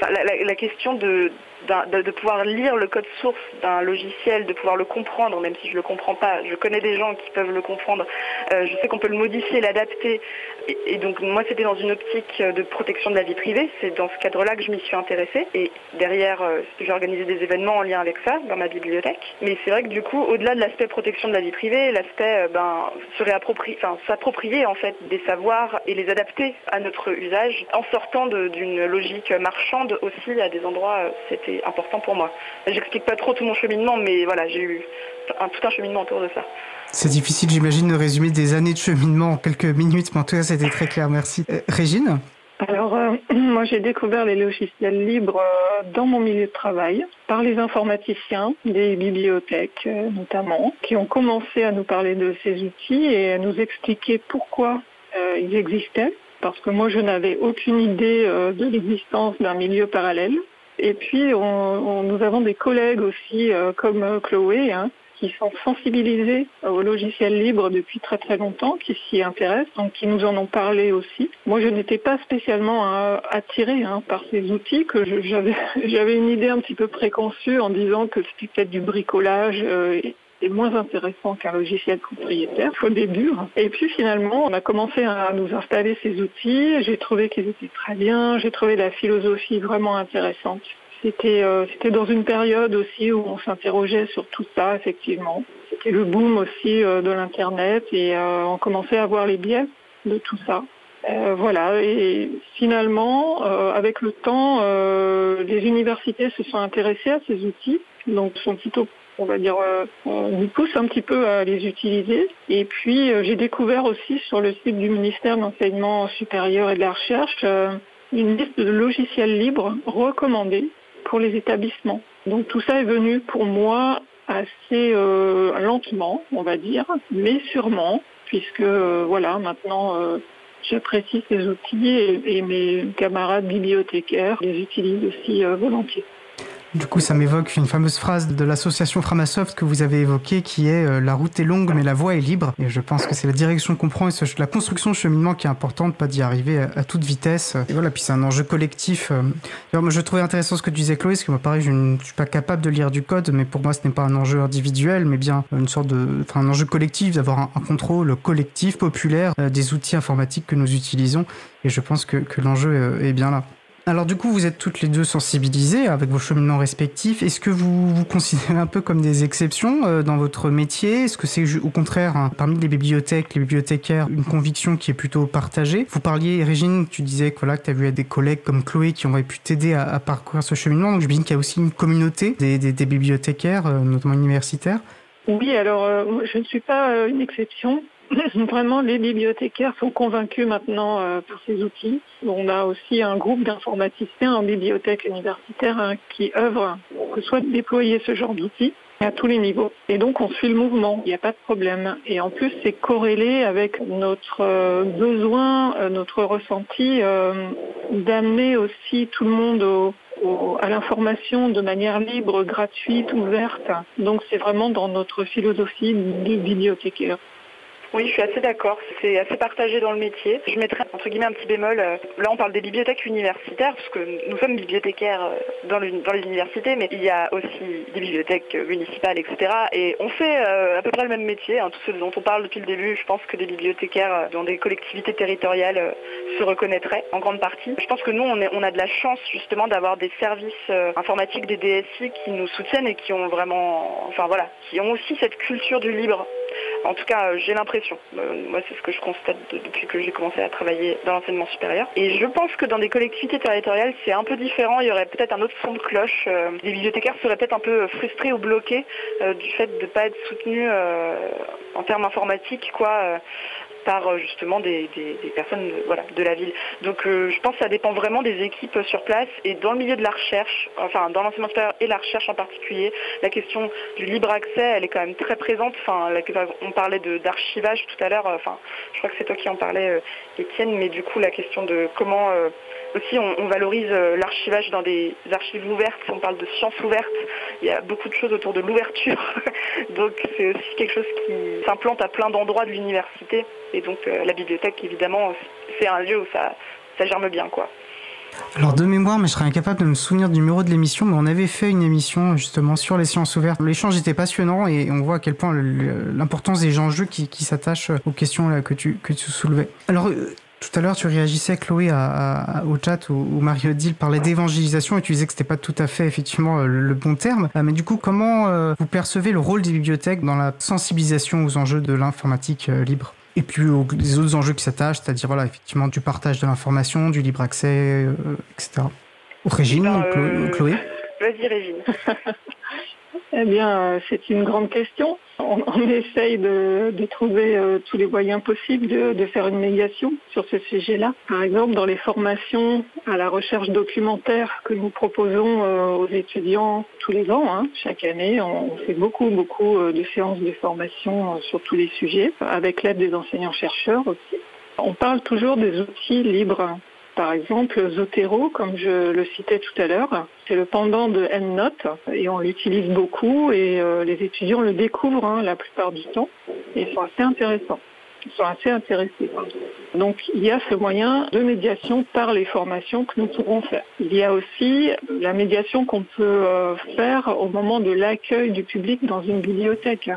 la, question de, de, pouvoir lire le code source d'un logiciel, de pouvoir le comprendre, même si je ne le comprends pas. Je connais des gens qui peuvent le comprendre. Euh, je sais qu'on peut le modifier, l'adapter. Et, donc moi, c'était dans une optique de protection de la vie privée. C'est dans ce cadre-là que je m'y suis intéressée. Et derrière, euh, j'ai organisé des événements en lien avec ça dans ma bibliothèque. Mais c'est vrai que du coup, au-delà de l'aspect protection de la vie privée, l'aspect euh, ben, s'approprier en fait des savoirs et les adapter à notre usage en sortant d'une logique marchande aussi à des endroits, c'était important pour moi. J'explique pas trop tout mon cheminement, mais voilà, j'ai eu tout un cheminement autour de ça. C'est difficile, j'imagine, de résumer des années de cheminement en quelques minutes, mais en tout cas, c'était très clair. Merci. Euh, Régine alors, euh, moi, j'ai découvert les logiciels libres euh, dans mon milieu de travail par les informaticiens des bibliothèques notamment, qui ont commencé à nous parler de ces outils et à nous expliquer pourquoi ils existaient. Parce que moi, je n'avais aucune idée de l'existence d'un milieu parallèle. Et puis, on, nous avons des collègues aussi, comme Chloé, hein, qui sont sensibilisés au logiciel libre depuis très très longtemps, qui s'y intéressent, donc qui nous en ont parlé aussi. Moi, je n'étais pas spécialement euh, attirée hein, par ces outils, que j'avais une idée un petit peu préconçue en disant que c'était peut-être du bricolage moins intéressant qu'un logiciel propriétaire au début. Et puis finalement, on a commencé à nous installer ces outils. J'ai trouvé qu'ils étaient très bien. J'ai trouvé la philosophie vraiment intéressante. C'était euh, c'était dans une période aussi où on s'interrogeait sur tout ça, effectivement. C'était le boom aussi euh, de l'Internet et euh, on commençait à voir les biais de tout ça. voilà, et finalement, avec le temps, les universités se sont intéressées à ces outils, donc sont plutôt on va dire, on nous pousse un petit peu à les utiliser. Et puis, j'ai découvert aussi sur le site du ministère de l'Enseignement supérieur et de la Recherche une liste de logiciels libres recommandés pour les établissements. Donc tout ça est venu pour moi assez lentement, on va dire, mais sûrement, puisque voilà, maintenant j'apprécie ces outils et, mes camarades bibliothécaires les utilisent aussi volontiers. Du coup, ça m'évoque une fameuse phrase de l'association Framasoft que vous avez évoquée qui est euh, La route est longue mais la voie est libre. Et je pense que c'est la direction qu'on prend et la construction de cheminement qui est importante, pas d'y arriver à, toute vitesse. Et voilà, puis c'est un enjeu collectif. Euh. Alors, moi, je trouvais intéressant ce que tu disais, Chloé, parce que moi, pareil, je ne suis pas capable de lire du code, mais pour moi, ce n'est pas un enjeu individuel, mais bien une sorte de. Enfin, un enjeu collectif, d'avoir un, contrôle collectif, populaire euh, des outils informatiques que nous utilisons. Et je pense que, que l'enjeu est bien là. Alors du coup, vous êtes toutes les deux sensibilisées avec vos cheminements respectifs. Est-ce que vous vous considérez un peu comme des exceptions euh, dans votre métier? Est-ce que c'est au contraire, parmi les bibliothèques, les bibliothécaires, une conviction qui est plutôt partagée? Vous parliez, Régine, tu disais que, voilà, que tu as vu des collègues comme Chloé qui ont pu t'aider à, parcourir ce cheminement. Donc j'imagine qu'il y a aussi une communauté des, bibliothécaires, euh, notamment universitaires. Oui, alors euh, je ne suis pas une exception. Vraiment, les bibliothécaires sont convaincus maintenant euh, par ces outils. On a aussi un groupe d'informaticiens en bibliothèque universitaire hein, qui œuvrent pour que soit déployer ce genre d'outils à tous les niveaux. Et donc on suit le mouvement, il n'y a pas de problème. Et en plus c'est corrélé avec notre euh, besoin, euh, notre ressenti d'amener aussi tout le monde à l'information de manière libre, gratuite, ouverte. Donc c'est vraiment dans notre philosophie de bibliothécaire. Oui, je suis assez d'accord. C'est assez partagé dans le métier. Je mettrais entre guillemets un petit bémol. Euh, là, on parle des bibliothèques universitaires, parce que nous sommes bibliothécaires euh, dans, les universités, mais il y a aussi des bibliothèques municipales, etc. Et on fait euh, à peu près le même métier. Hein, tout ce dont on parle depuis le début, je pense que des bibliothécaires dans des collectivités territoriales se reconnaîtraient en grande partie. Je pense que nous, on, a de la chance justement d'avoir des services informatiques, des DSI qui nous soutiennent et qui ont vraiment, enfin voilà, qui ont aussi cette culture du libre en tout cas, euh, j'ai l'impression. Euh, moi, c'est ce que je constate depuis que j'ai commencé à travailler dans l'enseignement supérieur. Et je pense que dans des collectivités territoriales, c'est un peu différent. Il y aurait peut-être un autre son de cloche. Euh, les bibliothécaires seraient peut-être un peu frustrés ou bloqués du fait de ne pas être soutenus en termes informatiques, quoi par euh, justement des, personnes de la ville. Donc euh, je pense que ça dépend vraiment des équipes sur place et dans le milieu de la recherche, enfin dans l'enseignement supérieur et la recherche en particulier, la question du libre accès, elle est quand même très présente. Enfin, on parlait d'archivage tout à l'heure, enfin je crois que c'est toi qui en parlais, euh, Étienne, mais du coup la question de comment aussi on, valorise l'archivage dans des archives ouvertes, on parle de sciences ouvertes, il y a beaucoup de choses autour de l'ouverture, donc c'est aussi quelque chose qui s'implante à plein d'endroits de l'université. Et donc euh, la bibliothèque, évidemment, c'est un lieu où ça, ça germe bien, quoi. Alors de mémoire, mais je serais incapable de me souvenir du numéro de l'émission, mais on avait fait une émission justement sur les sciences ouvertes. L'échange était passionnant et on voit à quel point l'importance des enjeux qui, qui s'attachent aux questions que, tu, que tu soulevais. Alors euh, tout à l'heure, tu réagissais, Chloé, au chat où, où Marie-Odile parlait d'évangélisation et tu disais que c'était pas tout à fait, effectivement, le, le bon terme. Euh, mais du coup, comment vous percevez le rôle des bibliothèques dans la sensibilisation aux enjeux de l'informatique libre? Et puis les autres enjeux qui s'attachent, c'est-à-dire voilà, effectivement du partage de l'information, du libre accès, euh, etc. Régine, ben, euh, Chloé Vas-y Régine. Eh bien, euh, c'est une grande question. On, essaye de, trouver euh, tous les moyens possibles de, faire une médiation sur ce sujet-là. Par exemple, dans les formations à la recherche documentaire que nous proposons euh, aux étudiants tous les ans, hein, chaque année, on, fait beaucoup, beaucoup de séances de formation sur tous les sujets, avec l'aide des enseignants-chercheurs aussi. On parle toujours des outils libres par exemple, Zotero, comme je le citais tout à l'heure, c'est le pendant de EndNote et on l'utilise beaucoup et euh, les étudiants le découvrent hein, la plupart du temps et sont assez intéressants sont assez intéressés. Donc il y a ce moyen de médiation par les formations que nous pourrons faire. Il y a aussi la médiation qu'on peut euh, faire au moment de l'accueil du public dans une bibliothèque.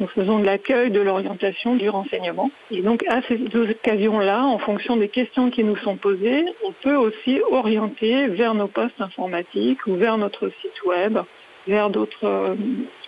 Nous faisons de l'accueil, de l'orientation, du renseignement. Et donc à ces deux occasions-là, en fonction des questions qui nous sont posées, on peut aussi orienter vers nos postes informatiques ou vers notre site web vers d'autres euh,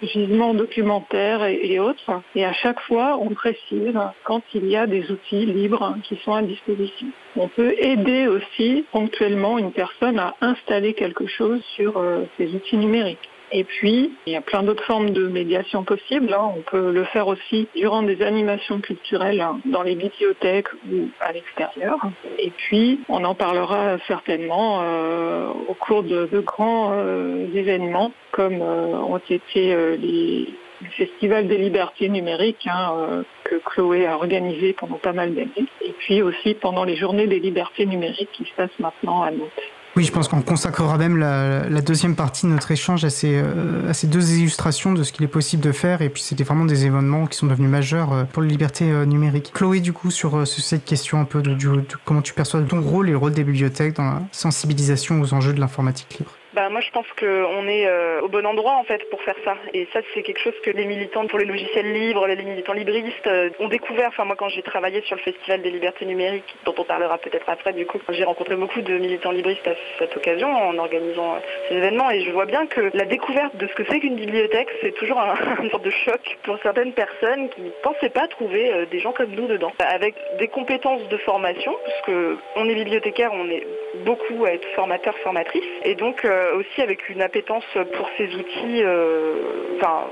gisements documentaires et, autres. Et à chaque fois, on précise quand il y a des outils libres qui sont à disposition. On peut aider aussi ponctuellement une personne à installer quelque chose sur euh, ces outils numériques. Et puis, il y a plein d'autres formes de médiation possibles. Hein. On peut le faire aussi durant des animations culturelles hein, dans les bibliothèques ou à l'extérieur. Et puis, on en parlera certainement euh, au cours de, grands euh, événements comme euh, ont été les le Festival des libertés numériques hein, que Chloé a organisé pendant pas mal d'années, et puis aussi pendant les journées des libertés numériques qui se passent maintenant à Nantes. Oui, je pense qu'on consacrera même la, deuxième partie de notre échange à ces, euh, à ces deux illustrations de ce qu'il est possible de faire. Et puis, c'était vraiment des événements qui sont devenus majeurs euh, pour les libertés euh, numériques. Chloé, du coup, sur, cette question un peu de, de comment tu perçois ton rôle et le rôle des bibliothèques dans la sensibilisation aux enjeux de l'informatique libre. Bah, moi je pense qu'on est euh, au bon endroit en fait pour faire ça. Et ça c'est quelque chose que les militants pour les logiciels libres, les militants libristes euh, ont découvert. Enfin moi quand j'ai travaillé sur le Festival des libertés numériques, dont on parlera peut-être après du coup, j'ai rencontré beaucoup de militants libristes à cette occasion en organisant euh, ces événements et je vois bien que la découverte de ce que c'est qu'une bibliothèque, c'est toujours un, une sorte de choc pour certaines personnes qui ne pensaient pas trouver des gens comme nous dedans. Avec des compétences de formation, parce que on est bibliothécaire, on est beaucoup à être formateur, formatrice, et donc aussi avec une appétence pour ces outils, euh, enfin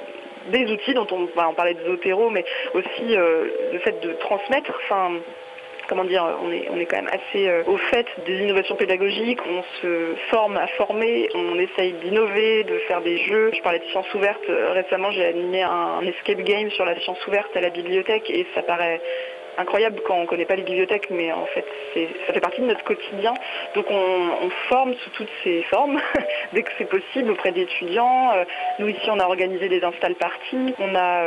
des outils dont on, on parlait de Zotero, mais aussi euh, le fait de transmettre, enfin comment dire, on est, on est quand même assez au fait des innovations pédagogiques, on se forme à former, on essaye d'innover, de faire des jeux. Je parlais de sciences ouvertes, récemment j'ai animé un escape game sur la science ouverte à la bibliothèque et ça paraît incroyable quand on ne connaît pas les bibliothèques, mais en fait, ça fait partie de notre quotidien. Donc on, forme sous toutes ces formes, dès que c'est possible, auprès d'étudiants. Euh, nous, ici, on a organisé des install parties. On a,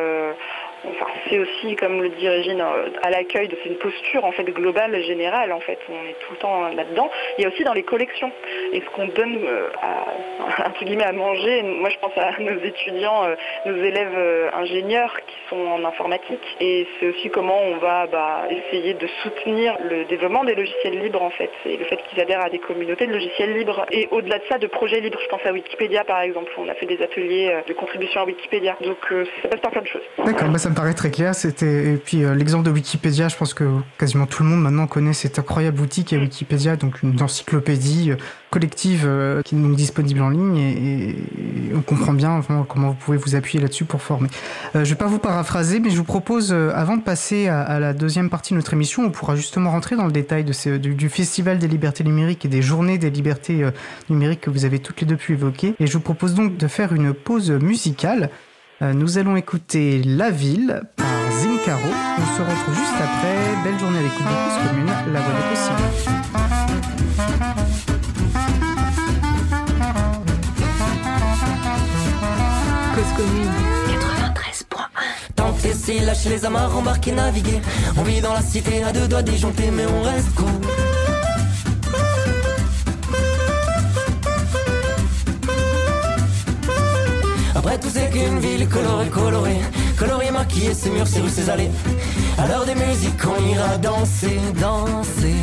euh, c'est aussi, comme le dit Régine, euh, à l'accueil, c'est une posture en fait globale, générale. En fait, on est tout le temps là-dedans. Il y a aussi dans les collections. Et ce qu'on donne euh, à, à manger, moi je pense à nos étudiants, euh, nos élèves ingénieurs qui sont en informatique. Et c'est aussi comment on va bah, essayer de soutenir le développement des logiciels libres en fait. Et le fait qu'ils adhèrent à des communautés de logiciels libres. Et au-delà de ça, de projets libres. Je pense à Wikipédia par exemple. On a fait des ateliers de contribution à Wikipédia. Donc ça passe par plein de choses. D'accord, bah, paraît très clair. C'était et puis euh, l'exemple de Wikipédia, je pense que quasiment tout le monde maintenant connaît cet incroyable outil qui est Wikipédia, donc une encyclopédie euh, collective euh, qui est donc disponible en ligne et, on comprend bien comment vous pouvez vous appuyer là-dessus pour former. je vais pas vous paraphraser, mais je vous propose, avant de passer à, la deuxième partie de notre émission, on pourra justement rentrer dans le détail de du, Festival des libertés numériques et des journées des libertés numériques que vous avez toutes les deux pu évoquer. Et je vous propose donc de faire une pause musicale. Euh, nous allons écouter La Ville par Zincaro. On se retrouve juste après. Belle journée avec l'écoute de Cause Commune, la voie des possibles. Cause Commune 93.1 Tant que lâche les amarres, embarquer, naviguer. On vit dans la cité à deux doigts disjonctés, mais on reste cool. Après tout c'est qu'une ville colorée, colorée. Colorée, maquillée, ses murs, ses rues, ses allées. À l'heure des musiques on ira danser, danser.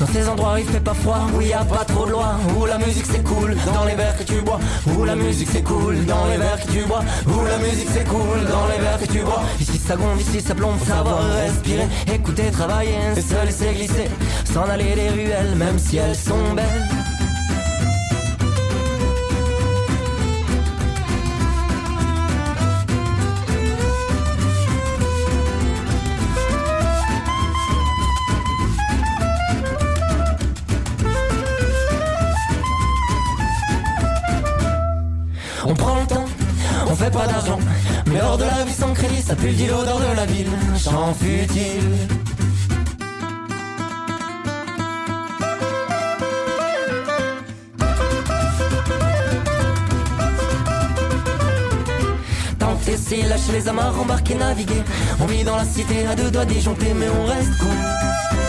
Dans ces endroits il fait pas froid, où y a pas trop de lois, où la musique c'est cool, dans les verres que tu bois, où la musique c'est cool, dans les verres que tu bois, où la musique c'est cool, dans les verres que tu bois. Ici ça gronde, ici ça plombe, savoir respirer, écouter, travailler, se laisser glisser, s'en aller des ruelles, même si elles sont belles. Pas d'argent. Mais hors de la vie sans crédit, ça pue le l'odeur de la ville. Chant futile. C'est lâcher les amarres, embarquer, naviguer. On vit dans la cité à deux doigts disjonctés, mais on reste cool.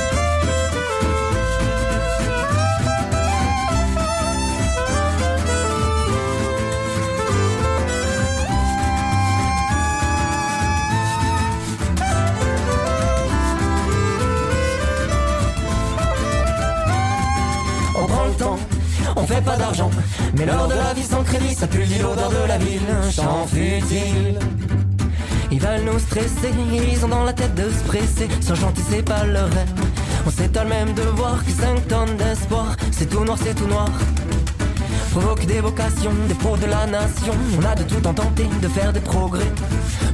Mais l'or de la vie sans crédit, ça pue l'odeur de la ville. Chant futile. Ils veulent nous stresser, ils ont dans la tête de se presser. Sans gentil, c'est pas leur rêve. On s'étonne même de voir que 5 tonnes d'espoir, c'est tout noir, c'est tout noir. Provoque des vocations, des pros de la nation. On a de tout en tenter, de faire des progrès,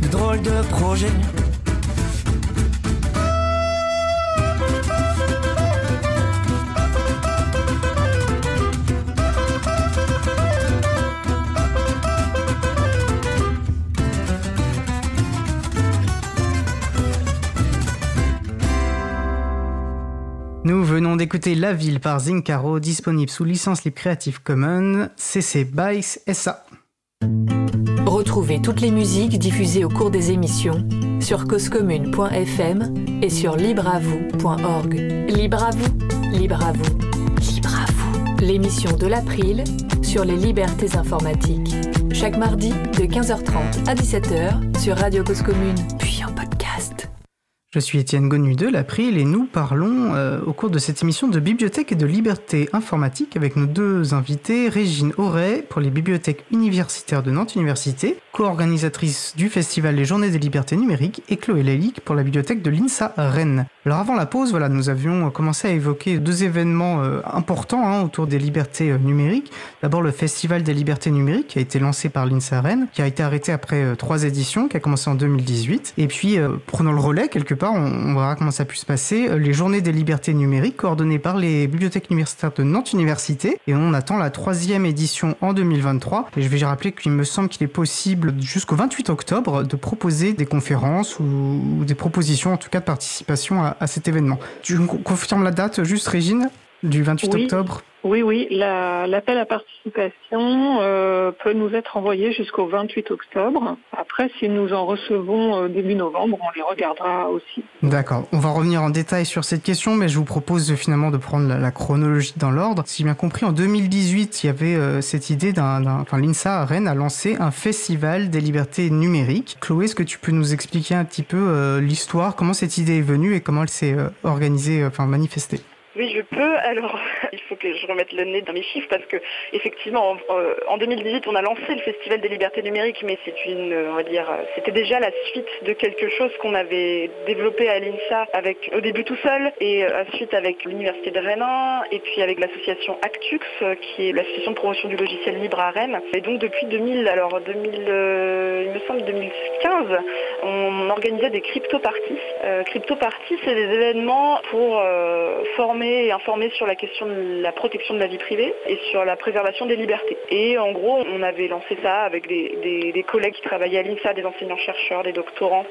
de drôles de projets. Venons d'écouter La Ville par Zincaro, disponible sous licence libre Creative Commons, CC BY SA. Retrouvez toutes les musiques diffusées au cours des émissions sur causecommune.fm et sur libreavoue.org. Libre à vous, libre à vous, libre à vous. L'émission de l'April sur les libertés informatiques. Chaque mardi de 15h30 à 17h sur Radio Cause Commune, puis en podcast. Je suis Étienne Gonu de l'April et nous parlons euh, au cours de cette émission de bibliothèque et de liberté informatique avec nos deux invités, Régine Auray pour les bibliothèques universitaires de Nantes Université, co-organisatrice du festival Les Journées des Libertés Numériques, et Chloé Lalique pour la bibliothèque de l'INSA Rennes. Alors avant la pause, voilà, nous avions commencé à évoquer deux événements euh, importants hein, autour des libertés euh, numériques. D'abord le Festival des Libertés Numériques qui a été lancé par l'INSA Rennes, qui a été arrêté après trois éditions, qui a commencé en 2018. Et puis prenons le relais quelque part on, verra comment ça a pu se passer, les journées des libertés numériques coordonnées par les bibliothèques universitaires de Nantes Université. Et on attend la troisième édition en 2023. Et je vais rappeler qu'il me semble qu'il est possible jusqu'au 28 octobre de proposer des conférences ou, des propositions, en tout cas de participation à, cet événement. Tu confirmes la date juste, Régine, du 28 octobre oui, oui, l'appel à participation euh, peut nous être envoyé jusqu'au 28 octobre. Après, si nous en recevons euh, début novembre, on les regardera aussi. D'accord. On va revenir en détail sur cette question, mais je vous propose finalement de prendre la, chronologie dans l'ordre. Si j'ai bien compris, en 2018, il y avait euh, cette idée d'un, enfin, l'INSA à Rennes a lancé un festival des libertés numériques. Chloé, est-ce que tu peux nous expliquer un petit peu l'histoire, comment cette idée est venue et comment elle s'est organisée, enfin manifestée? Oui, je peux. Alors, il faut que je remette le nez dans mes chiffres parce que, effectivement, en, 2018, on a lancé le Festival des libertés numériques, mais c'est une, on va dire, c'était déjà la suite de quelque chose qu'on avait développé à l'INSA avec, au début tout seul, et ensuite avec l'Université de Rennes, et puis avec l'association Actux, qui est l'association de promotion du logiciel libre à Rennes. Et donc, depuis 2000, alors 2000, euh, il me semble 2015, on organisait des crypto-parties. Euh, crypto-parties, c'est des événements pour euh, former et informer sur la question de la protection de la vie privée et sur la préservation des libertés. Et en gros, on avait lancé ça avec des, collègues qui travaillaient à l'INSA, des enseignants-chercheurs, des doctorants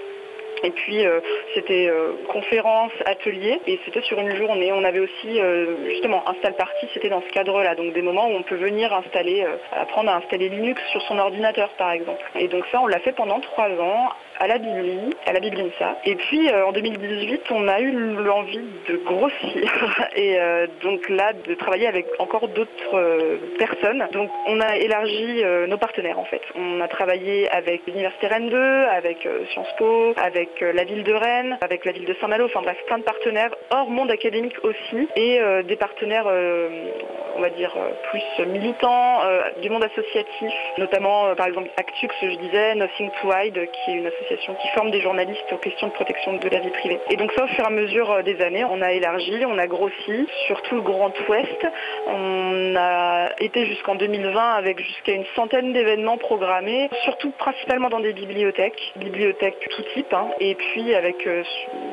et puis euh, c'était euh, conférence, atelier, et c'était sur une journée. On avait aussi euh, justement install party, c'était dans ce cadre-là, donc des moments où on peut venir installer, apprendre à installer Linux sur son ordinateur par exemple. Et donc ça, on l'a fait pendant trois ans à la Bibli, à la Biblinsa. Et puis en 2018, on a eu l'envie de grossir et donc là de travailler avec encore d'autres personnes. Donc on a élargi nos partenaires en fait. On a travaillé avec l'Université Rennes 2, avec Sciences Po, avec euh, la ville de Rennes, avec la ville de Saint-Malo, enfin bref, plein de partenaires hors monde académique aussi, et euh, des partenaires, euh, on va dire, plus militants, du monde associatif, notamment par exemple Actux, je disais, Nothing to Hide, qui est une association qui forme des journalistes aux questions de protection de la vie privée. Et donc ça, au fur et à mesure des années, on a élargi, on a grossi sur tout le Grand Ouest. On a été jusqu'en 2020 avec jusqu'à une centaine d'événements programmés, surtout principalement dans des bibliothèques, bibliothèques tout type, hein, et puis avec euh,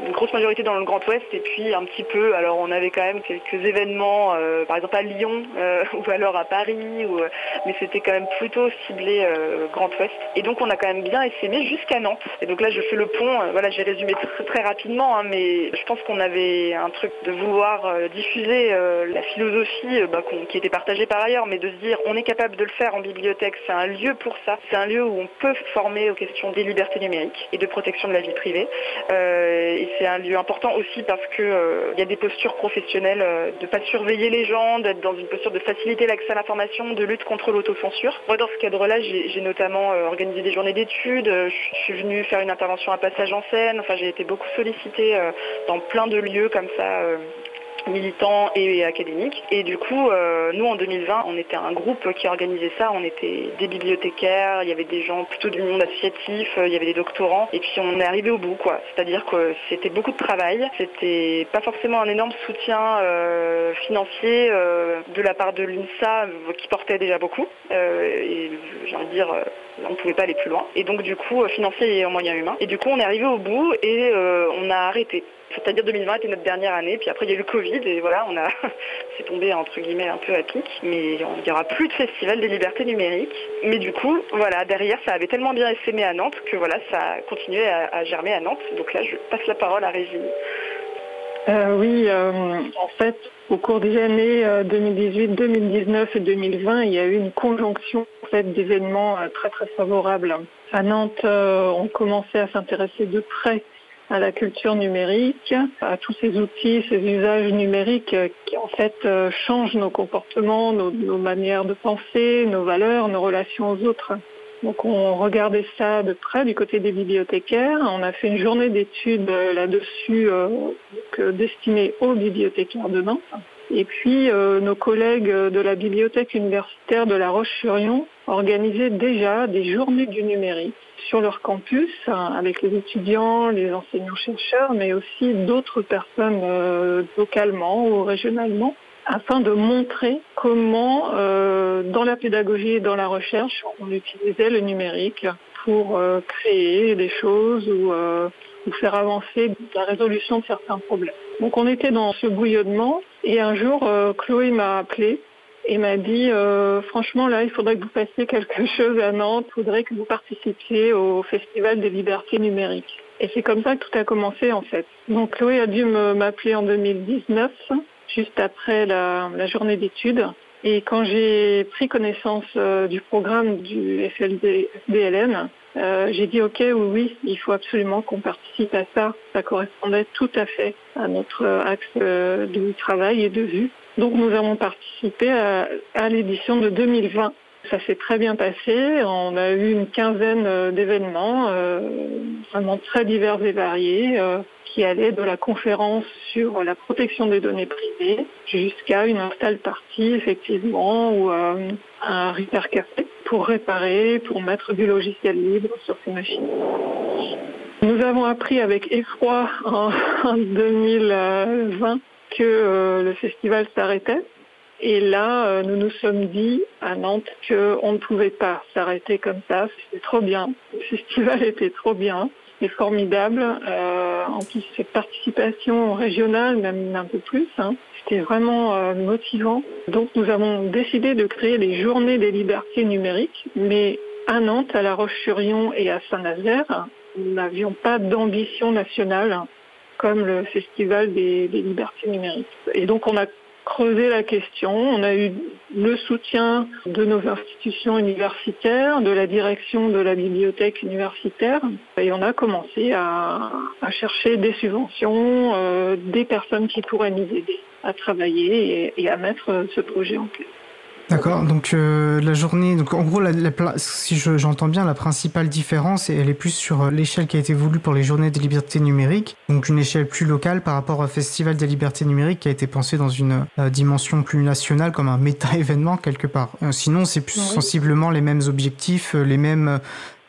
une grosse majorité dans le Grand Ouest et puis un petit peu, alors on avait quand même quelques événements, euh, par exemple à Lyon euh, ou alors à Paris, mais c'était quand même plutôt ciblé Grand Ouest. Et donc on a quand même bien essaimé jusqu'à Nantes. Et donc là je fais le pont, voilà j'ai résumé très, rapidement, hein, mais je pense qu'on avait un truc de vouloir diffuser la philosophie bah, qui était partagée par ailleurs, mais de se dire on est capable de le faire en bibliothèque, c'est un lieu pour ça, c'est un lieu où on peut former aux questions des libertés numériques et de protection de la vie privée. Euh, et c'est un lieu important aussi parce qu'il euh, y a des postures professionnelles euh, de pas surveiller les gens, d'être dans une posture de faciliter l'accès à l'information, de lutte contre l'autocensure. Moi, dans ce cadre-là, j'ai notamment organisé des journées d'études. Je suis venue faire une intervention à passage en scène. Enfin, j'ai été beaucoup sollicitée dans plein de lieux comme ça militants et académiques. Et du coup, euh, nous en 2020, on était un groupe qui organisait ça. On était des bibliothécaires, il y avait des gens plutôt du monde associatif, euh, il y avait des doctorants. Et puis on est arrivé au bout, quoi. C'est-à-dire que c'était beaucoup de travail. C'était pas forcément un énorme soutien euh, financier de la part de l'INSA qui portait déjà beaucoup. et j'ai envie de dire, on ne pouvait pas aller plus loin. Et donc du coup, financier et en moyens humains. Et du coup, on est arrivé au bout et on a arrêté. C'est-à-dire 2020 était notre dernière année, puis après il y a eu le Covid et voilà, on a c'est tombé entre guillemets un peu à pic, mais il n'y aura plus de festival des libertés numériques. Mais du coup, voilà, derrière ça avait tellement bien essaimé à Nantes que voilà, ça a continué à, germer à Nantes. Donc là, je passe la parole à Régine. Euh, oui, euh, en fait, au cours des années 2018, euh, 2019 et 2020, il y a eu une conjonction en fait, d'événements très très favorables. À Nantes, on commençait à s'intéresser de près à la culture numérique, à tous ces outils, ces usages numériques qui en fait euh, changent nos comportements, nos, manières de penser, nos valeurs, nos relations aux autres. Donc on regardait ça de près du côté des bibliothécaires. On a fait une journée d'études euh, là-dessus euh, destinée aux bibliothécaires de Nantes. Et puis nos collègues de la bibliothèque universitaire de La Roche-sur-Yon organisaient déjà des journées du numérique sur leur campus hein, avec les étudiants, les enseignants-chercheurs, mais aussi d'autres personnes euh, localement ou régionalement afin de montrer comment, euh, dans la pédagogie et dans la recherche, on utilisait le numérique pour euh, créer des choses ou ou faire avancer la résolution de certains problèmes. Donc on était dans ce bouillonnement et un jour euh, Chloé m'a appelé et m'a dit euh, franchement là il faudrait que vous fassiez quelque chose à Nantes, il faudrait que vous participiez au Festival des libertés numériques. Et c'est comme ça que tout a commencé en fait. Donc Chloé a dû m'appeler en 2019, juste après la, la journée d'études. Et quand j'ai pris connaissance euh, du programme du FLDLN, euh, j'ai dit ok oui oui il faut absolument qu'on participe à ça. Ça correspondait tout à fait à notre axe euh, de travail et de vue. Donc nous avons participé à, à l'édition de 2020 ça s'est très bien passé on a eu une quinzaine euh, d'événements euh, vraiment très divers et variés euh, qui allaient de la conférence sur la protection des données privées jusqu'à une install partie effectivement ou un repair café pour réparer, pour mettre du logiciel libre sur ces machines. Nous avons appris avec effroi en, en 2020 que le festival s'arrêtait. Et là, euh, nous nous sommes dit à Nantes qu'on ne pouvait pas s'arrêter comme ça. C'était trop bien. Le festival était trop bien et formidable. Euh, en plus, cette participation régionale, même un peu plus, hein, c'était vraiment euh, motivant. Donc, nous avons décidé de créer les Journées des libertés numériques, mais à Nantes, à La Roche-sur-Yon et à Saint-Nazaire, nous n'avions pas d'ambition nationale comme le Festival des, des libertés numériques. Et donc, on a creusé la question. On a eu le soutien de nos institutions universitaires, de la direction de la bibliothèque universitaire, et on a commencé à, chercher des subventions, euh, des personnes qui pourraient nous aider à travailler et à mettre ce projet en place. D'accord, donc euh, la journée, donc en gros, la, la, si j'entends je, bien, la principale différence, elle est plus sur l'échelle qui a été voulue pour les journées des libertés numériques, donc une échelle plus locale par rapport au Festival des libertés numériques qui a été pensé dans une euh, dimension plus nationale, comme un méta-événement quelque part. Euh, sinon, c'est plus oui. sensiblement les mêmes objectifs, les mêmes,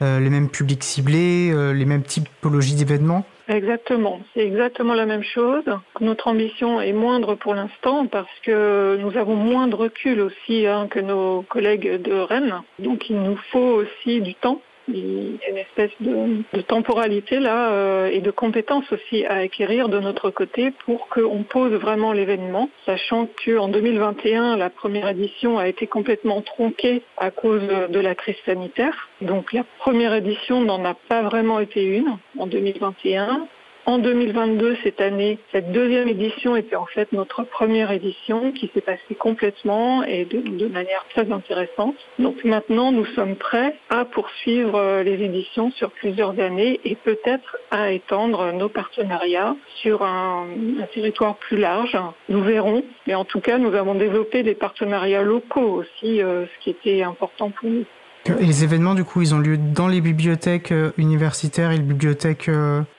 les mêmes publics ciblés, les mêmes typologies d'événements. Exactement, c'est exactement la même chose. Notre ambition est moindre pour l'instant parce que nous avons moins de recul aussi hein, que nos collègues de Rennes. Donc il nous faut aussi du temps il y a une espèce de, temporalité là euh, et de compétences aussi à acquérir de notre côté pour qu'on pose vraiment l'événement, sachant qu'en 2021, la première édition a été complètement tronquée à cause de la crise sanitaire. Donc la première édition n'en a pas vraiment été une en 2021. En 2022, cette année, cette deuxième édition était en fait notre première édition qui s'est passée complètement et de, manière très intéressante. Donc maintenant, nous sommes prêts à poursuivre les éditions sur plusieurs années et peut-être à étendre nos partenariats sur un, un, territoire plus large. Nous verrons. Mais en tout cas, nous avons développé des partenariats locaux aussi, euh, ce qui était important pour nous. Et les événements, du coup, ils ont lieu dans les bibliothèques euh, universitaires et les bibliothèques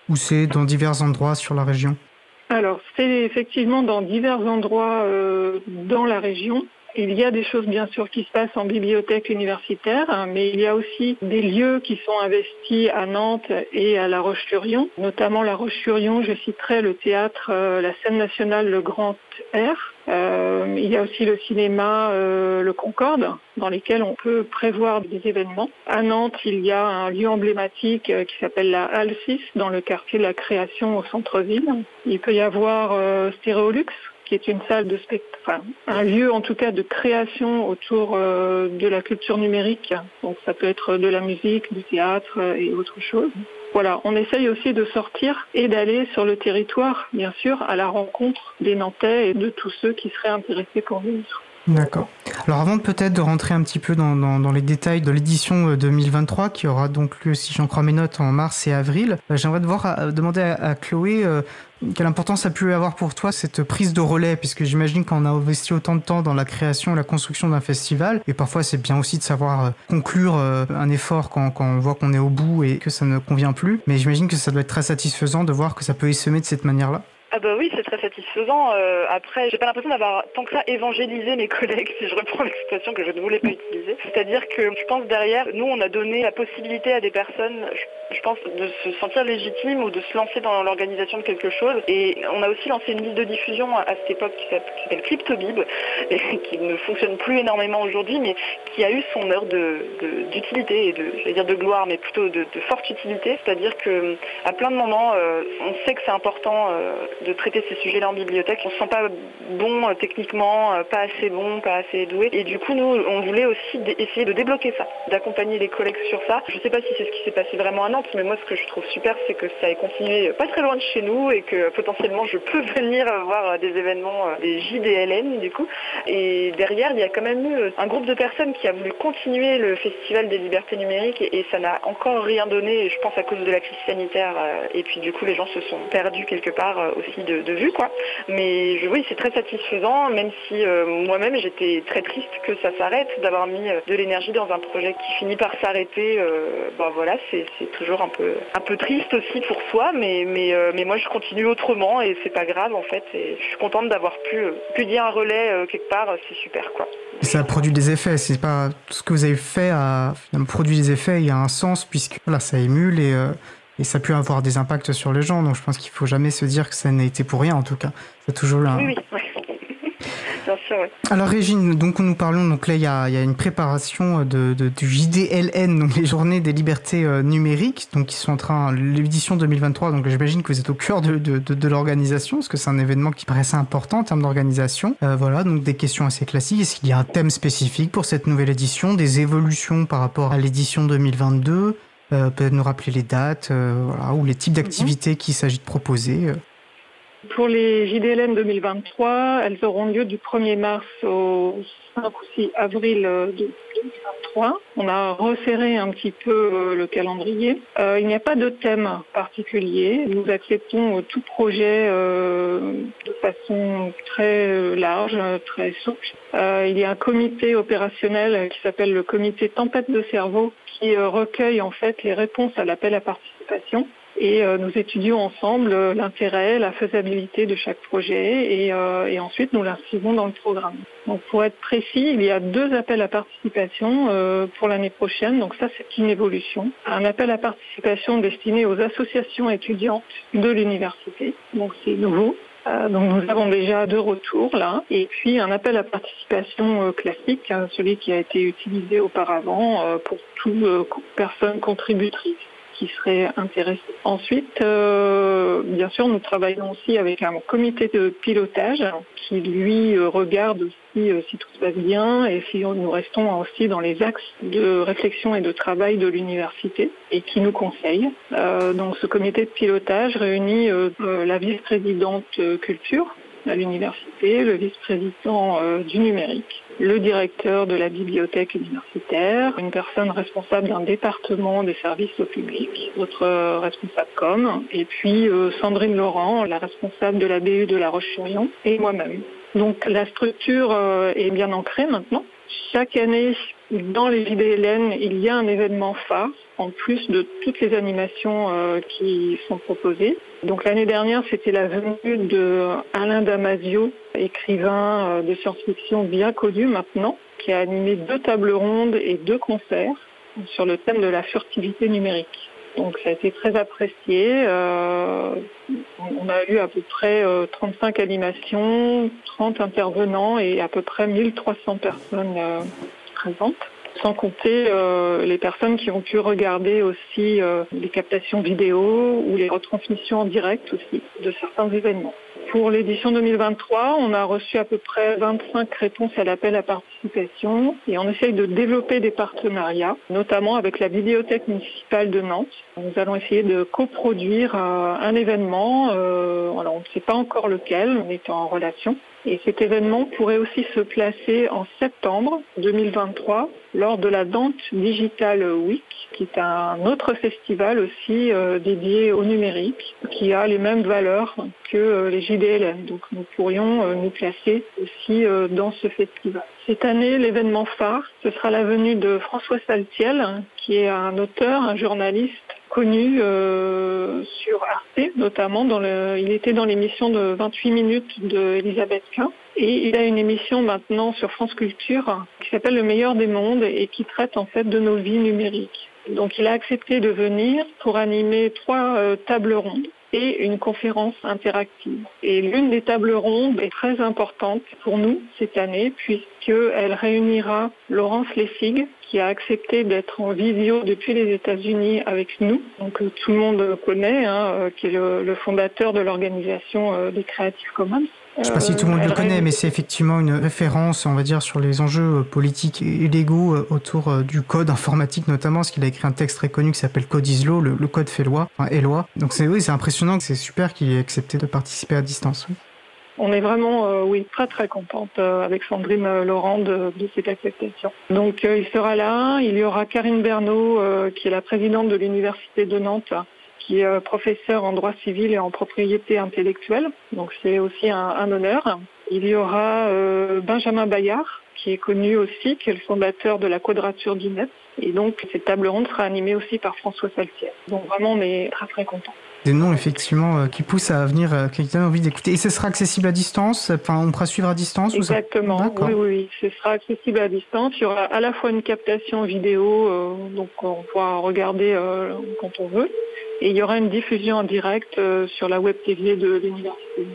où c'est dans divers endroits sur la région? Alors, c'est effectivement dans divers endroits euh, dans la région. Il y a des choses bien sûr qui se passent en bibliothèque universitaire, hein, mais il y a aussi des lieux qui sont investis à Nantes et à La Roche-sur-Yon. Notamment La Roche-sur-Yon, je citerai le théâtre, euh, la scène nationale Le Grand Air. Euh, il y a aussi le cinéma euh, Le Concorde, dans lesquels on peut prévoir des événements. À Nantes, il y a un lieu emblématique euh, qui s'appelle la Halle 6, dans le quartier de la Création au centre-ville. Il peut y avoir euh, Stéréolux, qui est une salle de spectacle, enfin, un lieu en tout cas de création autour euh, de la culture numérique. Donc ça peut être de la musique, du théâtre et autre chose. Voilà, on essaye aussi de sortir et d'aller sur le territoire, bien sûr, à la rencontre des Nantais et de tous ceux qui seraient intéressés pour venir. D'accord. Alors avant peut-être de rentrer un petit peu dans, dans, dans les détails de l'édition 2023 qui aura donc lieu, si j'en crois mes notes, en mars et avril, euh, j'aimerais devoir à, demander à, Chloé euh, quelle importance a pu avoir pour toi cette prise de relais puisque j'imagine qu'on a investi autant de temps dans la création et la construction d'un festival et parfois c'est bien aussi de savoir euh, conclure euh, un effort quand, quand on voit qu'on est au bout et que ça ne convient plus mais j'imagine que ça doit être très satisfaisant de voir que ça peut essaimer de cette manière-là. Ah bah oui, c'est très satisfaisant. Euh, après, j'ai pas l'impression d'avoir tant que ça évangélisé mes collègues, si je reprends l'expression que je ne voulais pas utiliser. C'est-à-dire que je pense derrière, nous, on a donné la possibilité à des personnes, je, pense, de se sentir légitimes ou de se lancer dans l'organisation de quelque chose. Et on a aussi lancé une liste de diffusion à cette époque qui s'appelle CryptoBib, et qui ne fonctionne plus énormément aujourd'hui, mais qui a eu son heure d'utilité de, et de, je vais dire de gloire, mais plutôt de, forte utilité. C'est-à-dire que à plein de moments, euh, on sait que c'est important euh, de traiter ces sujets-là en bibliothèque. On ne se sent pas bon euh, techniquement, euh, pas assez bon, pas assez doué. Et du coup, nous, on voulait aussi essayer de débloquer ça, d'accompagner les collègues sur ça. Je ne sais pas si c'est ce qui s'est passé vraiment à Nantes, mais moi, ce que je trouve super, c'est que ça ait continué pas très loin de chez nous et que potentiellement, je peux venir voir des événements, euh, des JDLN, du coup. Et derrière, il y a quand même eu un groupe de personnes qui a voulu continuer le Festival des libertés numériques et, ça n'a encore rien donné, je pense, à cause de la crise sanitaire. Et puis, du coup, les gens se sont perdus quelque part aussi de, vue, quoi. Mais oui, c'est très satisfaisant, même si euh, moi-même j'étais très triste que ça s'arrête, d'avoir mis euh, de l'énergie dans un projet qui finit par s'arrêter. Euh, ben voilà, c'est toujours un peu, un peu triste aussi pour soi, mais, mais, mais moi je continue autrement et c'est pas grave en fait. Je suis contente d'avoir pu, pu dire un relais quelque part, c'est super quoi. ça produit des effets, c'est pas ce que vous avez fait a produit des effets, il y a un sens puisque voilà, ça émule et et ça peut avoir des impacts sur les gens. Donc je pense qu'il faut jamais se dire que ça n'a été pour rien en tout cas. C'est toujours là. Oui, oui, Bien sûr, oui. Alors Régine, donc nous parlons, donc là il y a, y a, une préparation de, de, du JDLN, donc les Journées des Libertés euh, Numériques, donc qui sont en train, l'édition 2023, donc j'imagine que vous êtes au cœur de, de, de l'organisation, parce que c'est un événement qui paraissait important en termes d'organisation. Euh, voilà, donc des questions assez classiques. Est-ce qu'il y a un thème spécifique pour cette nouvelle édition, des évolutions par rapport à l'édition 2022 euh, peut-être nous rappeler les dates euh, ou les types d'activités qu'il s'agit de proposer euh. Pour les JDLN 2023, elles auront lieu du 1er mars au 5 ou 6 avril 2023. On a resserré un petit peu le calendrier. il n'y a pas de thème particulier. Nous acceptons tout projet de façon très large, très souple. il y a un comité opérationnel qui s'appelle le comité tempête de cerveau qui euh, recueille en fait les réponses à l'appel à participation. Et euh, nous étudions ensemble euh, l'intérêt, la faisabilité de chaque projet et, ensuite nous l'inscrivons dans le programme. Donc pour être précis, il y a deux appels à participation pour l'année prochaine. Donc ça c'est une évolution. Un appel à participation destiné aux associations étudiantes de l'université. Donc c'est nouveau. Euh, donc nous avons déjà deux retours là, et puis un appel à participation euh, classique, hein, celui qui a été utilisé auparavant euh, pour toute personne contributrice qui intéressée. Ensuite, bien sûr, nous travaillons aussi avec un comité de pilotage qui lui regarde aussi si tout se passe bien et si nous restons aussi dans les axes de réflexion et de travail de l'université et qui nous conseille. donc ce comité de pilotage réunit la vice-présidente culture à l'université, le vice-président du numérique, le directeur de la bibliothèque universitaire, une personne responsable d'un département des services au public, notre responsable com, et puis euh, Sandrine Laurent, la responsable de la BU de La Roche-sur-Yon, et moi-même. Donc la structure euh, est bien ancrée maintenant. Chaque année, dans les JDLN, il y a un événement phare, en plus de toutes les animations euh, qui sont proposées. Donc l'année dernière, c'était la venue de Alain Damasio, écrivain euh, de science-fiction bien connu maintenant, qui a animé deux tables rondes et deux concerts sur le thème de la furtivité numérique. Donc ça a été très apprécié. Euh, on a eu à peu près 35 euh, animations, 30 intervenants et à peu près 1300 personnes présentes sans compter les personnes qui ont pu regarder aussi les captations vidéo ou les retransmissions en direct aussi de certains événements. Pour l'édition 2023, on a reçu à peu près 25 réponses à l'appel à participation et on essaye de développer des partenariats, notamment avec la Bibliothèque municipale de Nantes. Nous allons essayer de coproduire euh, un événement, euh, alors on ne sait pas encore lequel, on est en relation, et cet événement pourrait aussi se placer en septembre 2023 lors de la Dante Digital Week, qui est un autre festival aussi euh, dédié au numérique, qui a les mêmes valeurs que euh, les JDLN. Donc nous pourrions euh, nous placer aussi dans ce festival. Cette année, l'événement phare, ce sera la venue de François Saltiel, qui est un auteur, un journaliste connu sur Arte, notamment. Dans le, il était dans l'émission de 28 minutes de Elisabeth Quint. Et il a une émission maintenant sur France Culture qui s'appelle Le meilleur des mondes et qui traite en fait de nos vies numériques. Donc il a accepté de venir pour animer trois tables rondes et une conférence interactive. Et l'une des tables rondes est très importante pour nous cette année puisqu'elle réunira Laurence Lessig qui a accepté d'être en visio depuis les États-Unis avec nous. Donc tout le monde connaît, hein, euh, qui est le, fondateur de l'organisation euh, des Creative Commons. Je ne sais pas si tout le monde le connaît, mais c'est effectivement une référence, on va dire, sur les enjeux euh, politiques et légaux euh, autour euh, du code informatique notamment, parce qu'il a écrit un texte très connu qui s'appelle Code is Law, le, code fait loi, enfin est loi. Donc c'est oui, c'est impressionnant, c'est super qu'il ait accepté de participer à distance. On est vraiment, oui, très très contente avec Sandrine Laurent de, cette acceptation. Donc il sera là, il y aura Karine Bernot, qui est la présidente de l'Université de Nantes, qui est euh, professeur en droit civil et en propriété intellectuelle. Donc c'est aussi un, honneur. Il y aura euh, Benjamin Bayard, qui est connu aussi, qui est le fondateur de la Quadrature du Net. Et donc cette table ronde sera animée aussi par François Saltier. Donc vraiment on est très très contents des noms effectivement euh, qui poussent à venir, quelqu'un a envie d'écouter. Et ce sera accessible à distance Enfin, on pourra suivre à distance Exactement, oui, oui, ce sera accessible à distance. Il y aura à la fois une captation vidéo, donc on pourra regarder quand on veut, et il y aura une diffusion en direct euh, sur la web TV de l'université.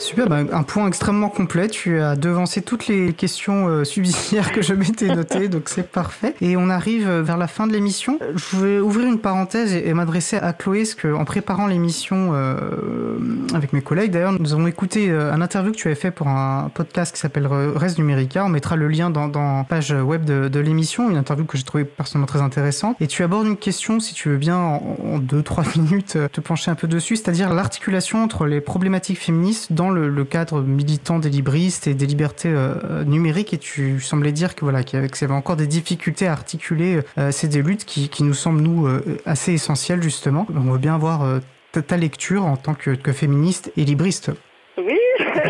Super, bah, un point extrêmement complet. Tu as devancé toutes les questions euh, subsidiaires que je m'étais notées, donc c'est parfait. Et on arrive vers la fin de l'émission. Je vais ouvrir une parenthèse et, m'adresser à Chloé, parce qu'en préparant l'émission euh, avec mes collègues, d'ailleurs, nous avons écouté un interview que tu avais fait pour un podcast qui s'appelle Reste Numérica. On mettra le lien dans, la page web de, l'émission, une interview que j'ai trouvée personnellement très intéressante. Et tu abordes une question, si tu veux bien, en, en deux, trois minutes, te pencher un peu dessus, c'est-à-dire l'articulation entre les problématiques féministes dans le, cadre militant des libristes et des libertés euh, numériques. Et tu semblais dire que voilà qu'il y avait encore des difficultés à articuler euh, ces des luttes qui, nous semblent nous euh, assez essentielles justement. On veut bien voir ta, lecture en tant que, que féministe et libriste. Oui.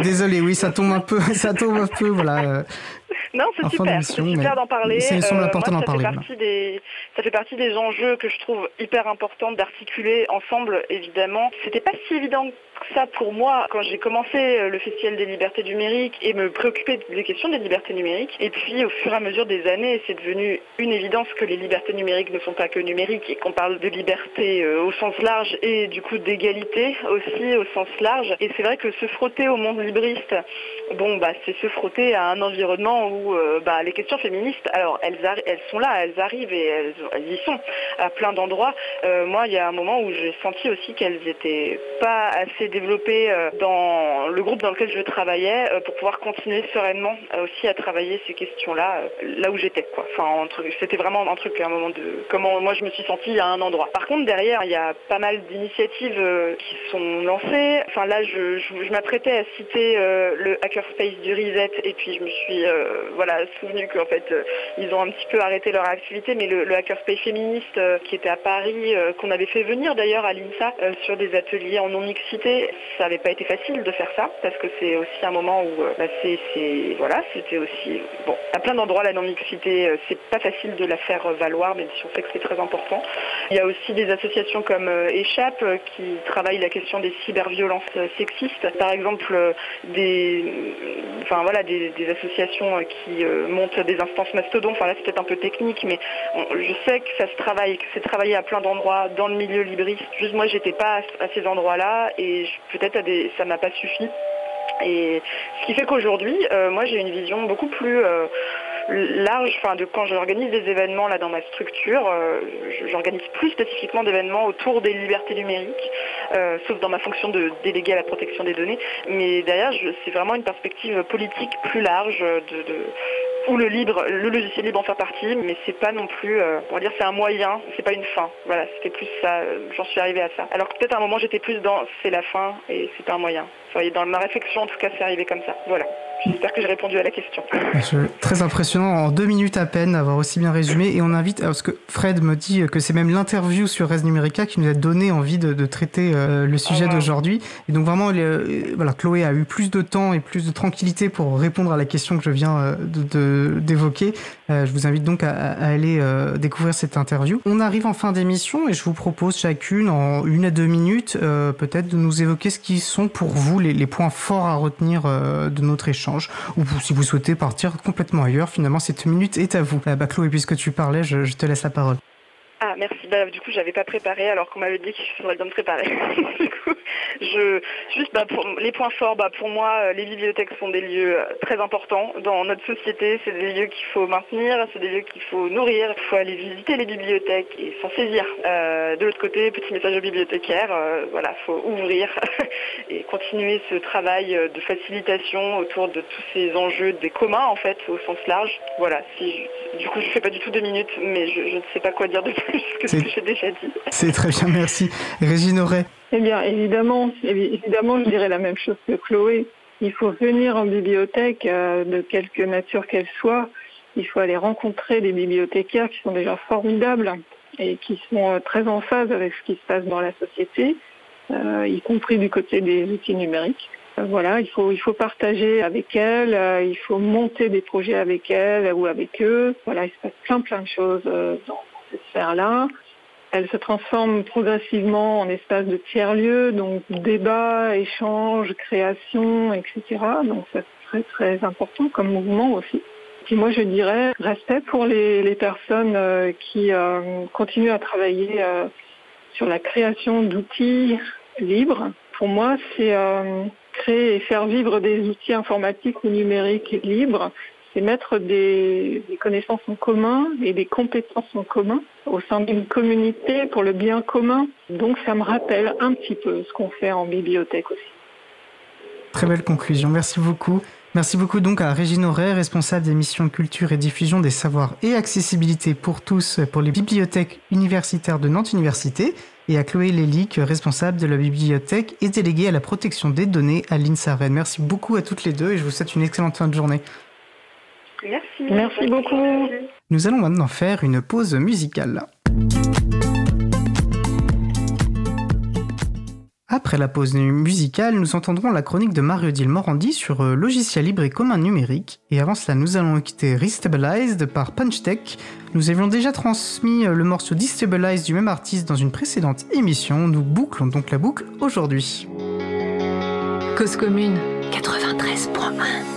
Désolé, oui, ça tombe un peu, ça tombe un peu, voilà. Non, c'est super, c'est super d'en parler. C'est euh, ça Fait partie des, ça fait partie des enjeux que je trouve hyper importants d'articuler ensemble, évidemment. C'était pas si évident ça pour moi quand j'ai commencé euh, le Festival des libertés numériques et me préoccuper des questions des libertés numériques. Et puis au fur et à mesure des années, c'est devenu une évidence que les libertés numériques ne sont pas que numériques et qu'on parle de liberté euh, au sens large et du coup d'égalité aussi au sens large. Et c'est vrai que se frotter au monde libriste, bon bah c'est se frotter à un environnement où euh, bah, les questions féministes, alors elles, sont là, elles arrivent et elles, y sont à plein d'endroits. moi, il y a un moment où j'ai senti aussi qu'elles n'étaient pas assez développé euh, dans le groupe dans lequel je travaillais euh, pour pouvoir continuer sereinement euh, aussi à travailler ces questions-là là où j'étais. Enfin, c'était vraiment un truc, un moment de comment moi je me suis sentie à un endroit. Par contre, derrière, il y a pas mal d'initiatives qui sont lancées. Enfin, là, je, m'apprêtais à citer le hackerspace du Reset et puis je me suis voilà souvenu qu'en fait ils ont un petit peu arrêté leur activité, mais le, le hackerspace féministe qui était à Paris, qu'on avait fait venir d'ailleurs à l'INSA sur des ateliers en non-mixité, ça n'avait pas été facile de faire ça parce que c'est aussi un moment où euh, bah, c'est, voilà, c'était aussi bon à plein d'endroits la non-mixité, euh, c'est pas facile de la faire valoir, même si on sait que c'est très important. Il y a aussi des associations comme euh, Échappe qui travaillent la question des cyberviolences sexistes. Par exemple, des, enfin voilà, des, associations qui montent des instances mastodon. Enfin là, c'est peut-être un peu technique, mais je sais que ça se travaille, que c'est travaillé à plein d'endroits dans le milieu libriste. Juste moi, j'étais pas à, ces endroits-là et peut-être ça m'a pas suffi. Et ce qui fait qu'aujourd'hui, euh, moi j'ai une vision beaucoup plus euh, large, enfin de quand j'organise des événements là dans ma structure, euh, j'organise plus spécifiquement d'événements autour des libertés numériques, sauf dans ma fonction de délégué à la protection des données. Mais derrière, c'est vraiment une perspective politique plus large de ou le libre, le logiciel libre en faire partie, mais c'est pas non plus, euh, on va dire, c'est un moyen, c'est pas une fin. Voilà, c'était plus ça. Euh, j'en suis arrivée à ça. Alors que peut-être à un moment j'étais plus dans c'est la fin et c'est un moyen. Dans ma réflexion, en tout cas, c'est arrivé comme ça. Voilà. J'espère que j'ai répondu à la question. très impressionnant, en deux minutes à peine, avoir aussi bien résumé. Et on invite, parce que Fred me dit que c'est même l'interview sur Res Numérica qui nous a donné envie de, traiter euh, le sujet ah, d'aujourd'hui. Et donc vraiment, euh, voilà, Chloé a eu plus de temps et plus de tranquillité pour répondre à la question que je viens euh, d'évoquer. je vous invite donc à, aller découvrir cette interview. On arrive en fin d'émission et je vous propose chacune, en une à deux minutes, peut-être de nous évoquer ce qui sont pour vous les, les points forts à retenir de notre échange ou si vous souhaitez partir complètement ailleurs, finalement, cette minute est à vous. Euh, bah, Chloé, puisque tu parlais, je te laisse la parole. Ah merci. Bah, du coup j'avais pas préparé alors qu'on m'avait dit qu'il faudrait bien me préparer. du coup, je juste bah, pour les points forts. Bah, pour moi, euh, les bibliothèques sont des lieux euh, très importants dans notre société. C'est des lieux qu'il faut maintenir, c'est des lieux qu'il faut nourrir. Il faut aller visiter les bibliothèques et s'en saisir. Euh, de l'autre côté, petit message aux bibliothécaires. voilà, faut ouvrir et continuer ce travail de facilitation autour de tous ces enjeux des communs en fait au sens large. Voilà. Si du coup je fais pas du tout deux minutes, mais je, je ne sais pas quoi dire de plus ce que j'ai déjà dit. C'est très bien, merci. Régine Auray Eh bien, évidemment, évidemment, je dirais la même chose que Chloé. Il faut venir en bibliothèque, euh, de quelque nature qu'elle soit. Il faut aller rencontrer des bibliothécaires qui sont déjà formidables et qui sont euh, très en phase avec ce qui se passe dans la société, euh, y compris du côté des outils numériques. Voilà, il faut il faut partager avec elles, il faut monter des projets avec elles ou avec eux. Voilà, il se passe plein plein de choses dans, cette sphère-là. Elle se transforme progressivement en espace de tiers-lieu, donc débat, échange, création, etc. Donc c'est très très important comme mouvement aussi. Et moi je dirais respect pour les, personnes euh, qui euh, continuent à travailler euh, sur la création d'outils libres. Pour moi c'est créer et faire vivre des outils informatiques ou numériques libres c'est mettre des, connaissances en commun et des compétences en commun au sein d'une communauté pour le bien commun. Donc ça me rappelle un petit peu ce qu'on fait en bibliothèque aussi. Très belle conclusion, merci beaucoup. Merci beaucoup donc à Régine Auray, responsable des missions culture et diffusion des savoirs et accessibilité pour tous pour les bibliothèques universitaires de Nantes Université, et à Chloé Lélic, responsable de la bibliothèque et déléguée à la protection des données à l'INSAREN. Merci beaucoup à toutes les deux et je vous souhaite une excellente fin de journée. Merci. Merci beaucoup. Nous allons maintenant faire une pause musicale. Après la pause musicale, nous entendrons la chronique de Mario-Odile Morandi sur euh, logiciel libre et commun numérique. Et avant cela, nous allons quitter Restabilized par PunchTech. Nous avions déjà transmis euh, le morceau Destabilized du même artiste dans une précédente émission. Nous bouclons donc la boucle aujourd'hui. Cause commune 93.1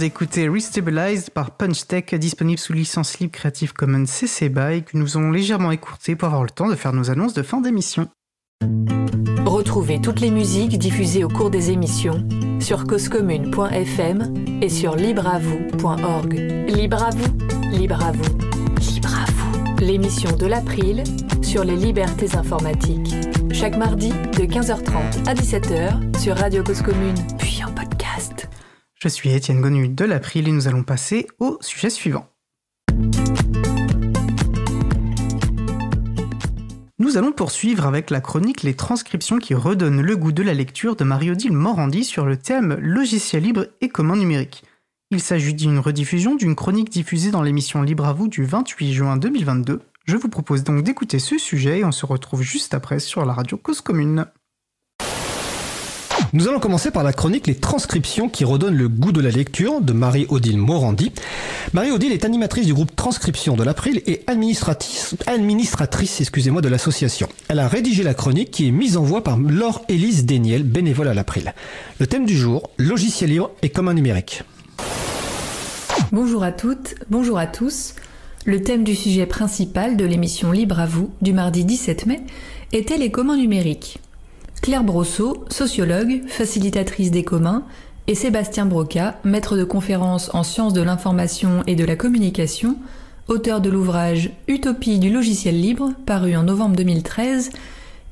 d'écouter Restabilized par PunchTech, disponible sous licence libre Creative Commons CC BY, que nous allons légèrement écourter pour avoir le temps de faire nos annonces de fin d'émission. Retrouvez toutes les musiques diffusées au cours des émissions sur causecommune.fm et sur libreavoue.org. Libre à vous, libre à vous, libre à vous. L'émission de l'April sur les libertés informatiques. Chaque mardi de 15h30 à 17h sur Radio Cause Commune, puis en podcast. Je suis Étienne Gonu de l'April et nous allons passer au sujet suivant. Nous allons poursuivre avec la chronique Les transcriptions qui redonnent le goût de la lecture de Marie-Odile Morandi sur le thème Logiciel libre et commun numérique. Il s'agit d'une rediffusion d'une chronique diffusée dans l'émission Libre à vous du 28 juin 2022. Je vous propose donc d'écouter ce sujet et on se retrouve juste après sur la radio Cause Commune. Nous allons commencer par la chronique Les transcriptions qui redonnent le goût de la lecture de Marie-Odile Morandi. Marie-Odile est animatrice du groupe Transcription de l'April et administratrice, excusez-moi, de l'association. Elle a rédigé la chronique qui est mise en voix par Laure Élise Déniel, bénévole à l'April. Le thème du jour, logiciel libre et commun numérique. Bonjour à toutes, bonjour à tous. Le thème du sujet principal de l'émission Libre à vous du mardi 17 mai était les communs numériques. Claire Brosseau, sociologue, facilitatrice des communs, et Sébastien Broca, maître de conférences en sciences de l'information et de la communication, auteur de l'ouvrage Utopie du logiciel libre, paru en novembre 2013,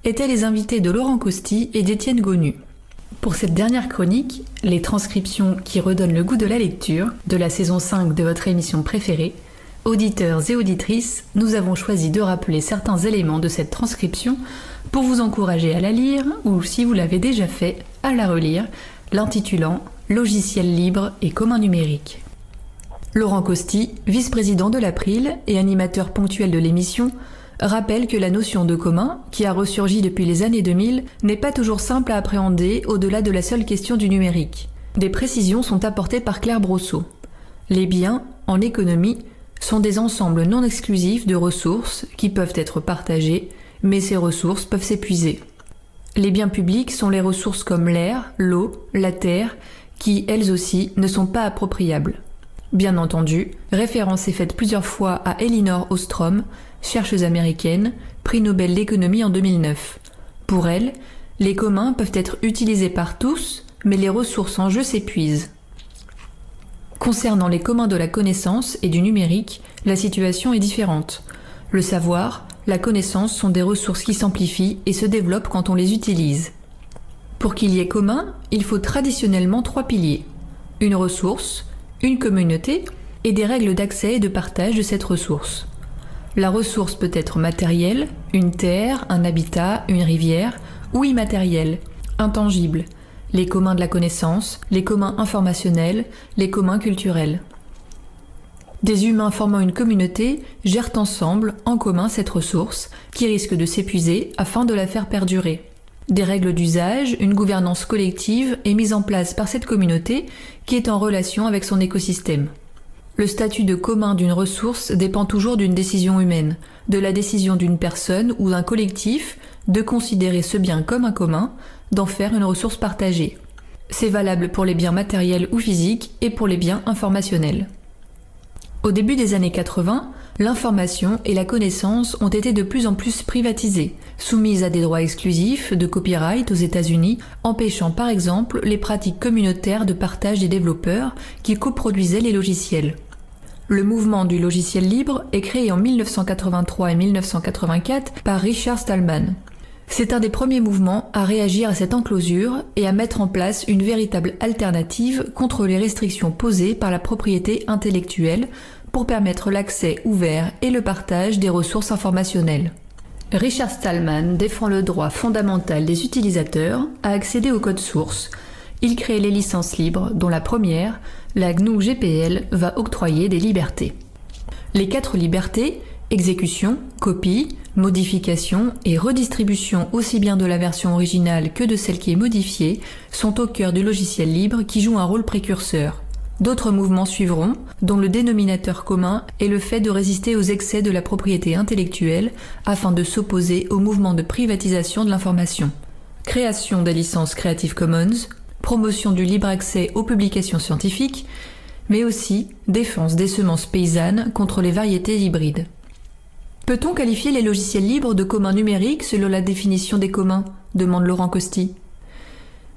étaient les invités de Laurent Costi et d'Étienne Gonu. Pour cette dernière chronique, les transcriptions qui redonnent le goût de la lecture de la saison 5 de votre émission préférée, auditeurs et auditrices, nous avons choisi de rappeler certains éléments de cette transcription pour vous encourager à la lire ou si vous l'avez déjà fait, à la relire, l'intitulant Logiciel libre et commun numérique. Laurent Costi, vice-président de l'April et animateur ponctuel de l'émission, rappelle que la notion de commun, qui a ressurgi depuis les années 2000, n'est pas toujours simple à appréhender au-delà de la seule question du numérique. Des précisions sont apportées par Claire Brosseau. Les biens, en économie, sont des ensembles non exclusifs de ressources qui peuvent être partagées mais ces ressources peuvent s'épuiser. Les biens publics sont les ressources comme l'air, l'eau, la terre, qui, elles aussi, ne sont pas appropriables. Bien entendu, référence est faite plusieurs fois à Elinor Ostrom, chercheuse américaine, prix Nobel d'économie en 2009. Pour elle, les communs peuvent être utilisés par tous, mais les ressources en jeu s'épuisent. Concernant les communs de la connaissance et du numérique, la situation est différente. Le savoir, la connaissance sont des ressources qui s'amplifient et se développent quand on les utilise. Pour qu'il y ait commun, il faut traditionnellement trois piliers. Une ressource, une communauté et des règles d'accès et de partage de cette ressource. La ressource peut être matérielle, une terre, un habitat, une rivière, ou immatérielle, intangible, les communs de la connaissance, les communs informationnels, les communs culturels. Des humains formant une communauté gèrent ensemble, en commun, cette ressource, qui risque de s'épuiser afin de la faire perdurer. Des règles d'usage, une gouvernance collective est mise en place par cette communauté qui est en relation avec son écosystème. Le statut de commun d'une ressource dépend toujours d'une décision humaine, de la décision d'une personne ou d'un collectif de considérer ce bien comme un commun, d'en faire une ressource partagée. C'est valable pour les biens matériels ou physiques et pour les biens informationnels. Au début des années 80, l'information et la connaissance ont été de plus en plus privatisées, soumises à des droits exclusifs de copyright aux États-Unis, empêchant par exemple les pratiques communautaires de partage des développeurs qui coproduisaient les logiciels. Le mouvement du logiciel libre est créé en 1983 et 1984 par Richard Stallman. C'est un des premiers mouvements à réagir à cette enclosure et à mettre en place une véritable alternative contre les restrictions posées par la propriété intellectuelle pour permettre l'accès ouvert et le partage des ressources informationnelles. Richard Stallman défend le droit fondamental des utilisateurs à accéder au code source. Il crée les licences libres, dont la première, la GNU GPL, va octroyer des libertés. Les quatre libertés, exécution, copie, modification et redistribution aussi bien de la version originale que de celle qui est modifiée, sont au cœur du logiciel libre qui joue un rôle précurseur. D'autres mouvements suivront, dont le dénominateur commun est le fait de résister aux excès de la propriété intellectuelle afin de s'opposer au mouvement de privatisation de l'information. Création des licences Creative Commons, promotion du libre accès aux publications scientifiques, mais aussi défense des semences paysannes contre les variétés hybrides. Peut-on qualifier les logiciels libres de communs numériques selon la définition des communs? demande Laurent Costi.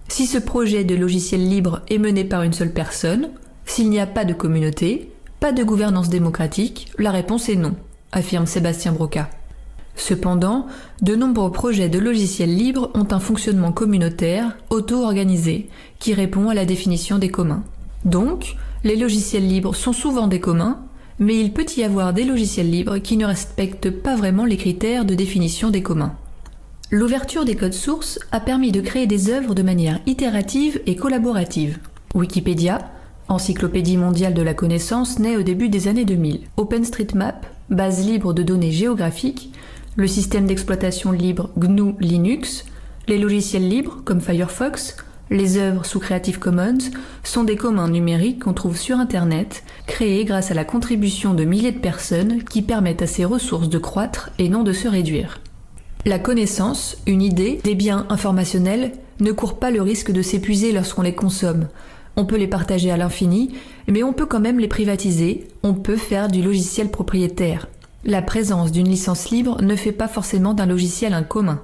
Si ce projet de logiciel libre est mené par une seule personne, s'il n'y a pas de communauté, pas de gouvernance démocratique, la réponse est non, affirme Sébastien Broca. Cependant, de nombreux projets de logiciels libres ont un fonctionnement communautaire, auto-organisé, qui répond à la définition des communs. Donc, les logiciels libres sont souvent des communs, mais il peut y avoir des logiciels libres qui ne respectent pas vraiment les critères de définition des communs. L'ouverture des codes sources a permis de créer des œuvres de manière itérative et collaborative. Wikipédia, encyclopédie mondiale de la connaissance, naît au début des années 2000. OpenStreetMap, base libre de données géographiques, le système d'exploitation libre GNU Linux, les logiciels libres comme Firefox, les œuvres sous Creative Commons sont des communs numériques qu'on trouve sur Internet, créés grâce à la contribution de milliers de personnes qui permettent à ces ressources de croître et non de se réduire. La connaissance, une idée, des biens informationnels ne courent pas le risque de s'épuiser lorsqu'on les consomme. On peut les partager à l'infini, mais on peut quand même les privatiser, on peut faire du logiciel propriétaire. La présence d'une licence libre ne fait pas forcément d'un logiciel un commun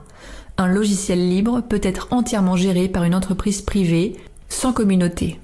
un logiciel libre peut être entièrement géré par une entreprise privée, sans communauté.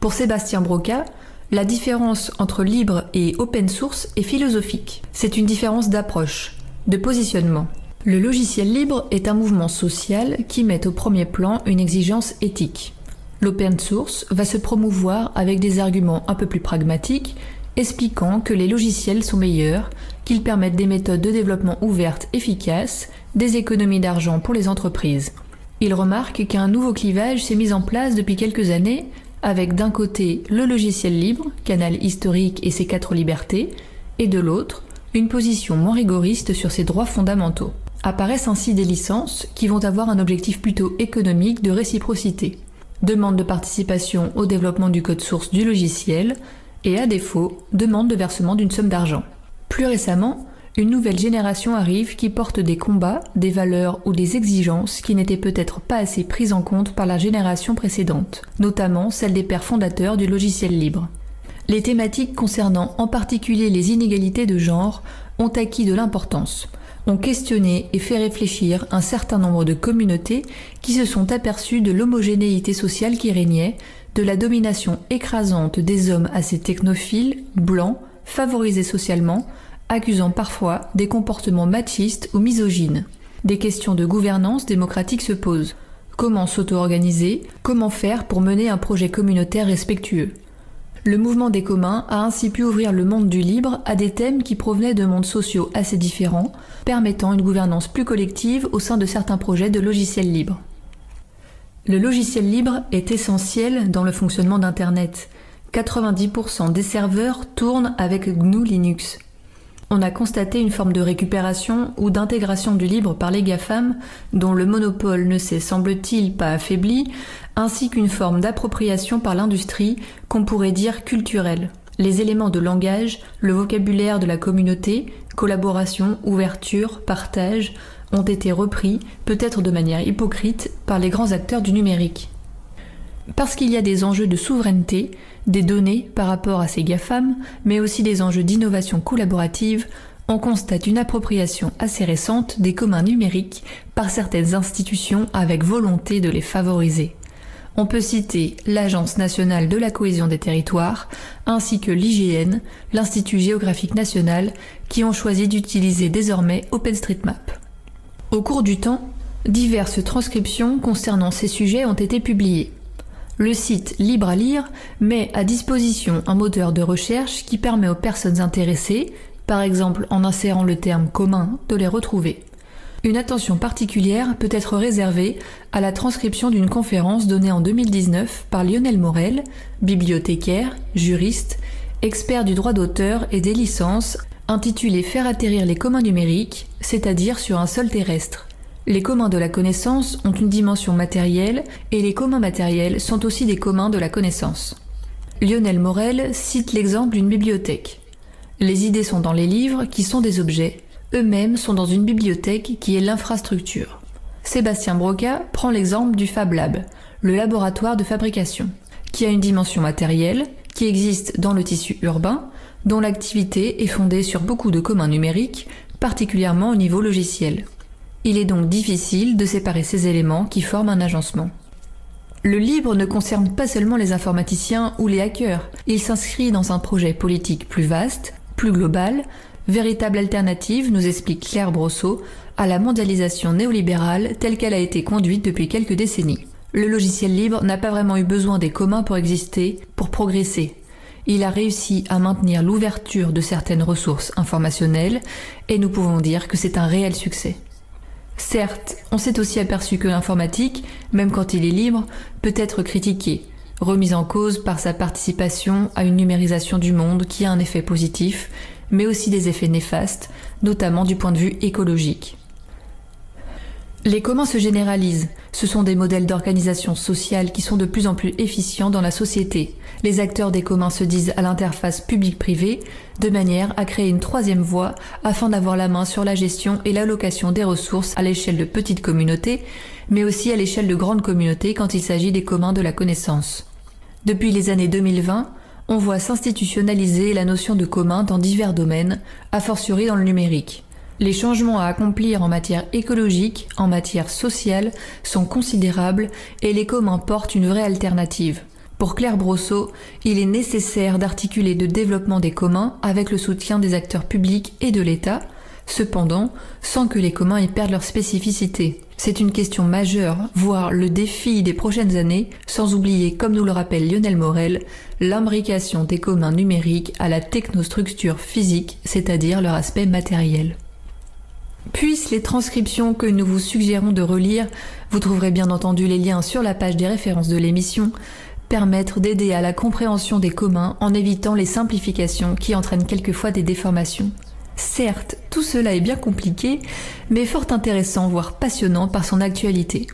Pour Sébastien Broca, la différence entre libre et open source est philosophique. C'est une différence d'approche, de positionnement. Le logiciel libre est un mouvement social qui met au premier plan une exigence éthique. L'open source va se promouvoir avec des arguments un peu plus pragmatiques, expliquant que les logiciels sont meilleurs, qu'ils permettent des méthodes de développement ouvertes efficaces des économies d'argent pour les entreprises. Il remarque qu'un nouveau clivage s'est mis en place depuis quelques années avec d'un côté le logiciel libre, canal historique et ses quatre libertés, et de l'autre, une position moins rigoriste sur ses droits fondamentaux. Apparaissent ainsi des licences qui vont avoir un objectif plutôt économique de réciprocité. Demande de participation au développement du code source du logiciel et à défaut, demande de versement d'une somme d'argent. Plus récemment, une nouvelle génération arrive qui porte des combats, des valeurs ou des exigences qui n'étaient peut-être pas assez prises en compte par la génération précédente, notamment celle des pères fondateurs du logiciel libre. Les thématiques concernant en particulier les inégalités de genre ont acquis de l'importance, ont questionné et fait réfléchir un certain nombre de communautés qui se sont aperçues de l'homogénéité sociale qui régnait, de la domination écrasante des hommes assez technophiles, blancs, favorisés socialement, accusant parfois des comportements machistes ou misogynes. Des questions de gouvernance démocratique se posent. Comment s'auto-organiser? Comment faire pour mener un projet communautaire respectueux? Le mouvement des communs a ainsi pu ouvrir le monde du libre à des thèmes qui provenaient de mondes sociaux assez différents, permettant une gouvernance plus collective au sein de certains projets de logiciels libres. Le logiciel libre est essentiel dans le fonctionnement d'Internet. 90% des serveurs tournent avec GNU Linux, on a constaté une forme de récupération ou d'intégration du libre par les GAFAM, dont le monopole ne s'est, semble-t-il, pas affaibli, ainsi qu'une forme d'appropriation par l'industrie qu'on pourrait dire culturelle. Les éléments de langage, le vocabulaire de la communauté, collaboration, ouverture, partage, ont été repris, peut-être de manière hypocrite, par les grands acteurs du numérique. Parce qu'il y a des enjeux de souveraineté, des données par rapport à ces GAFAM, mais aussi des enjeux d'innovation collaborative, on constate une appropriation assez récente des communs numériques par certaines institutions avec volonté de les favoriser. On peut citer l'Agence nationale de la cohésion des territoires, ainsi que l'IGN, l'Institut géographique national, qui ont choisi d'utiliser désormais OpenStreetMap. Au cours du temps, diverses transcriptions concernant ces sujets ont été publiées. Le site Libre à lire met à disposition un moteur de recherche qui permet aux personnes intéressées, par exemple en insérant le terme commun, de les retrouver. Une attention particulière peut être réservée à la transcription d'une conférence donnée en 2019 par Lionel Morel, bibliothécaire, juriste, expert du droit d'auteur et des licences, intitulée Faire atterrir les communs numériques, c'est-à-dire sur un sol terrestre. Les communs de la connaissance ont une dimension matérielle et les communs matériels sont aussi des communs de la connaissance. Lionel Morel cite l'exemple d'une bibliothèque. Les idées sont dans les livres qui sont des objets, eux-mêmes sont dans une bibliothèque qui est l'infrastructure. Sébastien Broca prend l'exemple du Fab Lab, le laboratoire de fabrication, qui a une dimension matérielle, qui existe dans le tissu urbain, dont l'activité est fondée sur beaucoup de communs numériques, particulièrement au niveau logiciel. Il est donc difficile de séparer ces éléments qui forment un agencement. Le libre ne concerne pas seulement les informaticiens ou les hackers, il s'inscrit dans un projet politique plus vaste, plus global, véritable alternative, nous explique Claire Brosseau, à la mondialisation néolibérale telle qu'elle a été conduite depuis quelques décennies. Le logiciel libre n'a pas vraiment eu besoin des communs pour exister, pour progresser. Il a réussi à maintenir l'ouverture de certaines ressources informationnelles et nous pouvons dire que c'est un réel succès. Certes, on s'est aussi aperçu que l'informatique, même quand il est libre, peut être critiqué, remise en cause par sa participation à une numérisation du monde qui a un effet positif, mais aussi des effets néfastes, notamment du point de vue écologique. Les communs se généralisent. Ce sont des modèles d'organisation sociale qui sont de plus en plus efficients dans la société. Les acteurs des communs se disent à l'interface public-privé, de manière à créer une troisième voie afin d'avoir la main sur la gestion et l'allocation des ressources à l'échelle de petites communautés, mais aussi à l'échelle de grandes communautés quand il s'agit des communs de la connaissance. Depuis les années 2020, on voit s'institutionnaliser la notion de commun dans divers domaines, a fortiori dans le numérique. Les changements à accomplir en matière écologique, en matière sociale, sont considérables et les communs portent une vraie alternative. Pour Claire Brosseau, il est nécessaire d'articuler le développement des communs avec le soutien des acteurs publics et de l'État, cependant sans que les communs y perdent leur spécificité. C'est une question majeure, voire le défi des prochaines années, sans oublier, comme nous le rappelle Lionel Morel, l'imbrication des communs numériques à la technostructure physique, c'est-à-dire leur aspect matériel. Puissent les transcriptions que nous vous suggérons de relire, vous trouverez bien entendu les liens sur la page des références de l'émission, permettre d'aider à la compréhension des communs en évitant les simplifications qui entraînent quelquefois des déformations. Certes, tout cela est bien compliqué, mais fort intéressant, voire passionnant par son actualité.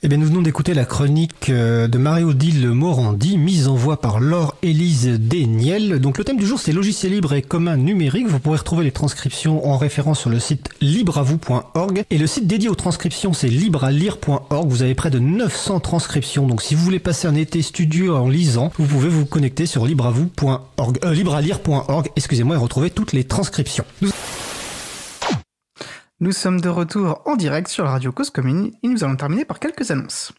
Eh bien, nous venons d'écouter la chronique euh, de Marie-Odile Morandi, mise en voix par Laure-Élise Desniel. Donc, le thème du jour, c'est logiciel libre et commun numérique. Vous pourrez retrouver les transcriptions en référence sur le site libreavou.org. Et le site dédié aux transcriptions, c'est librealire.org. Vous avez près de 900 transcriptions. Donc, si vous voulez passer un été studio en lisant, vous pouvez vous connecter sur libreavou.org, euh, librealire.org, excusez-moi, et retrouver toutes les transcriptions. Sommes de retour en direct sur la radio Cause Commune et nous allons terminer par quelques annonces.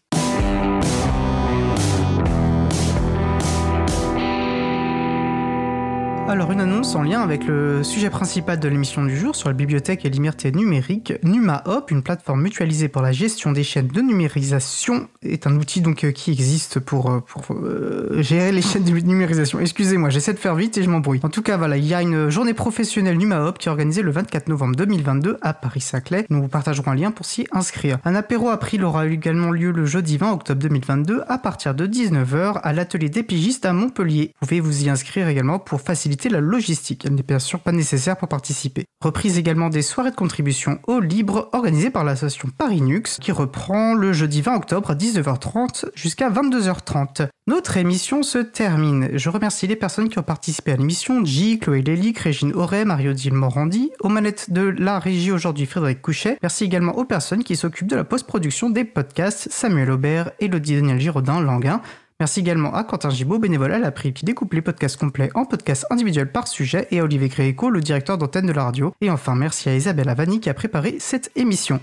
Alors une annonce en lien avec le sujet principal de l'émission du jour sur la bibliothèque et liberté numérique. NumaHop, une plateforme mutualisée pour la gestion des chaînes de numérisation, est un outil donc euh, qui existe pour, euh, pour euh, gérer les chaînes de numérisation. Excusez-moi, j'essaie de faire vite et je m'embrouille. En tout cas, voilà, il y a une journée professionnelle NumaHop qui est organisée le 24 novembre 2022 à Paris-Saclay. Nous vous partagerons un lien pour s'y inscrire. Un apéro April aura également lieu le jeudi 20 octobre 2022 à partir de 19h à l'atelier des à Montpellier. Vous pouvez vous y inscrire également pour faciliter la logistique. Elle n'est bien sûr pas nécessaire pour participer. Reprise également des soirées de contribution au libre organisées par l'association Paris Nux qui reprend le jeudi 20 octobre à 19h30 jusqu'à 22h30. Notre émission se termine. Je remercie les personnes qui ont participé à l'émission J, Chloé Lélic, Régine Auré, Mario-Dile Morandi, aux manettes de la régie aujourd'hui Frédéric Couchet. Merci également aux personnes qui s'occupent de la post-production des podcasts Samuel Aubert, Elodie Daniel Giraudin, Languin. Merci également à Quentin Gibaud, bénévole à l'April, qui découpe les podcasts complets en podcasts individuels par sujet, et à Olivier Gréco, le directeur d'antenne de la radio. Et enfin, merci à Isabelle Avani qui a préparé cette émission.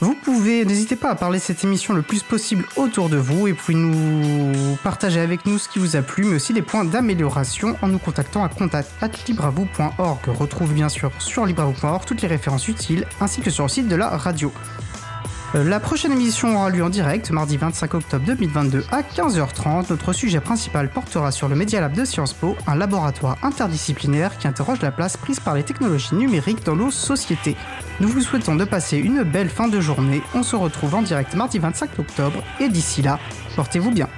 Vous pouvez, n'hésitez pas à parler de cette émission le plus possible autour de vous et puis nous partager avec nous ce qui vous a plu, mais aussi des points d'amélioration en nous contactant à contact@libravou.org. Retrouve bien sûr sur libravou.org toutes les références utiles ainsi que sur le site de la radio. Euh, la prochaine émission aura lieu en direct mardi 25 octobre 2022 à 15h30. Notre sujet principal portera sur le Media Lab de Sciences Po, un laboratoire interdisciplinaire qui interroge la place prise par les technologies numériques dans nos sociétés. Nous vous souhaitons de passer une belle fin de journée. On se retrouve en direct mardi 25 octobre et d'ici là, portez-vous bien.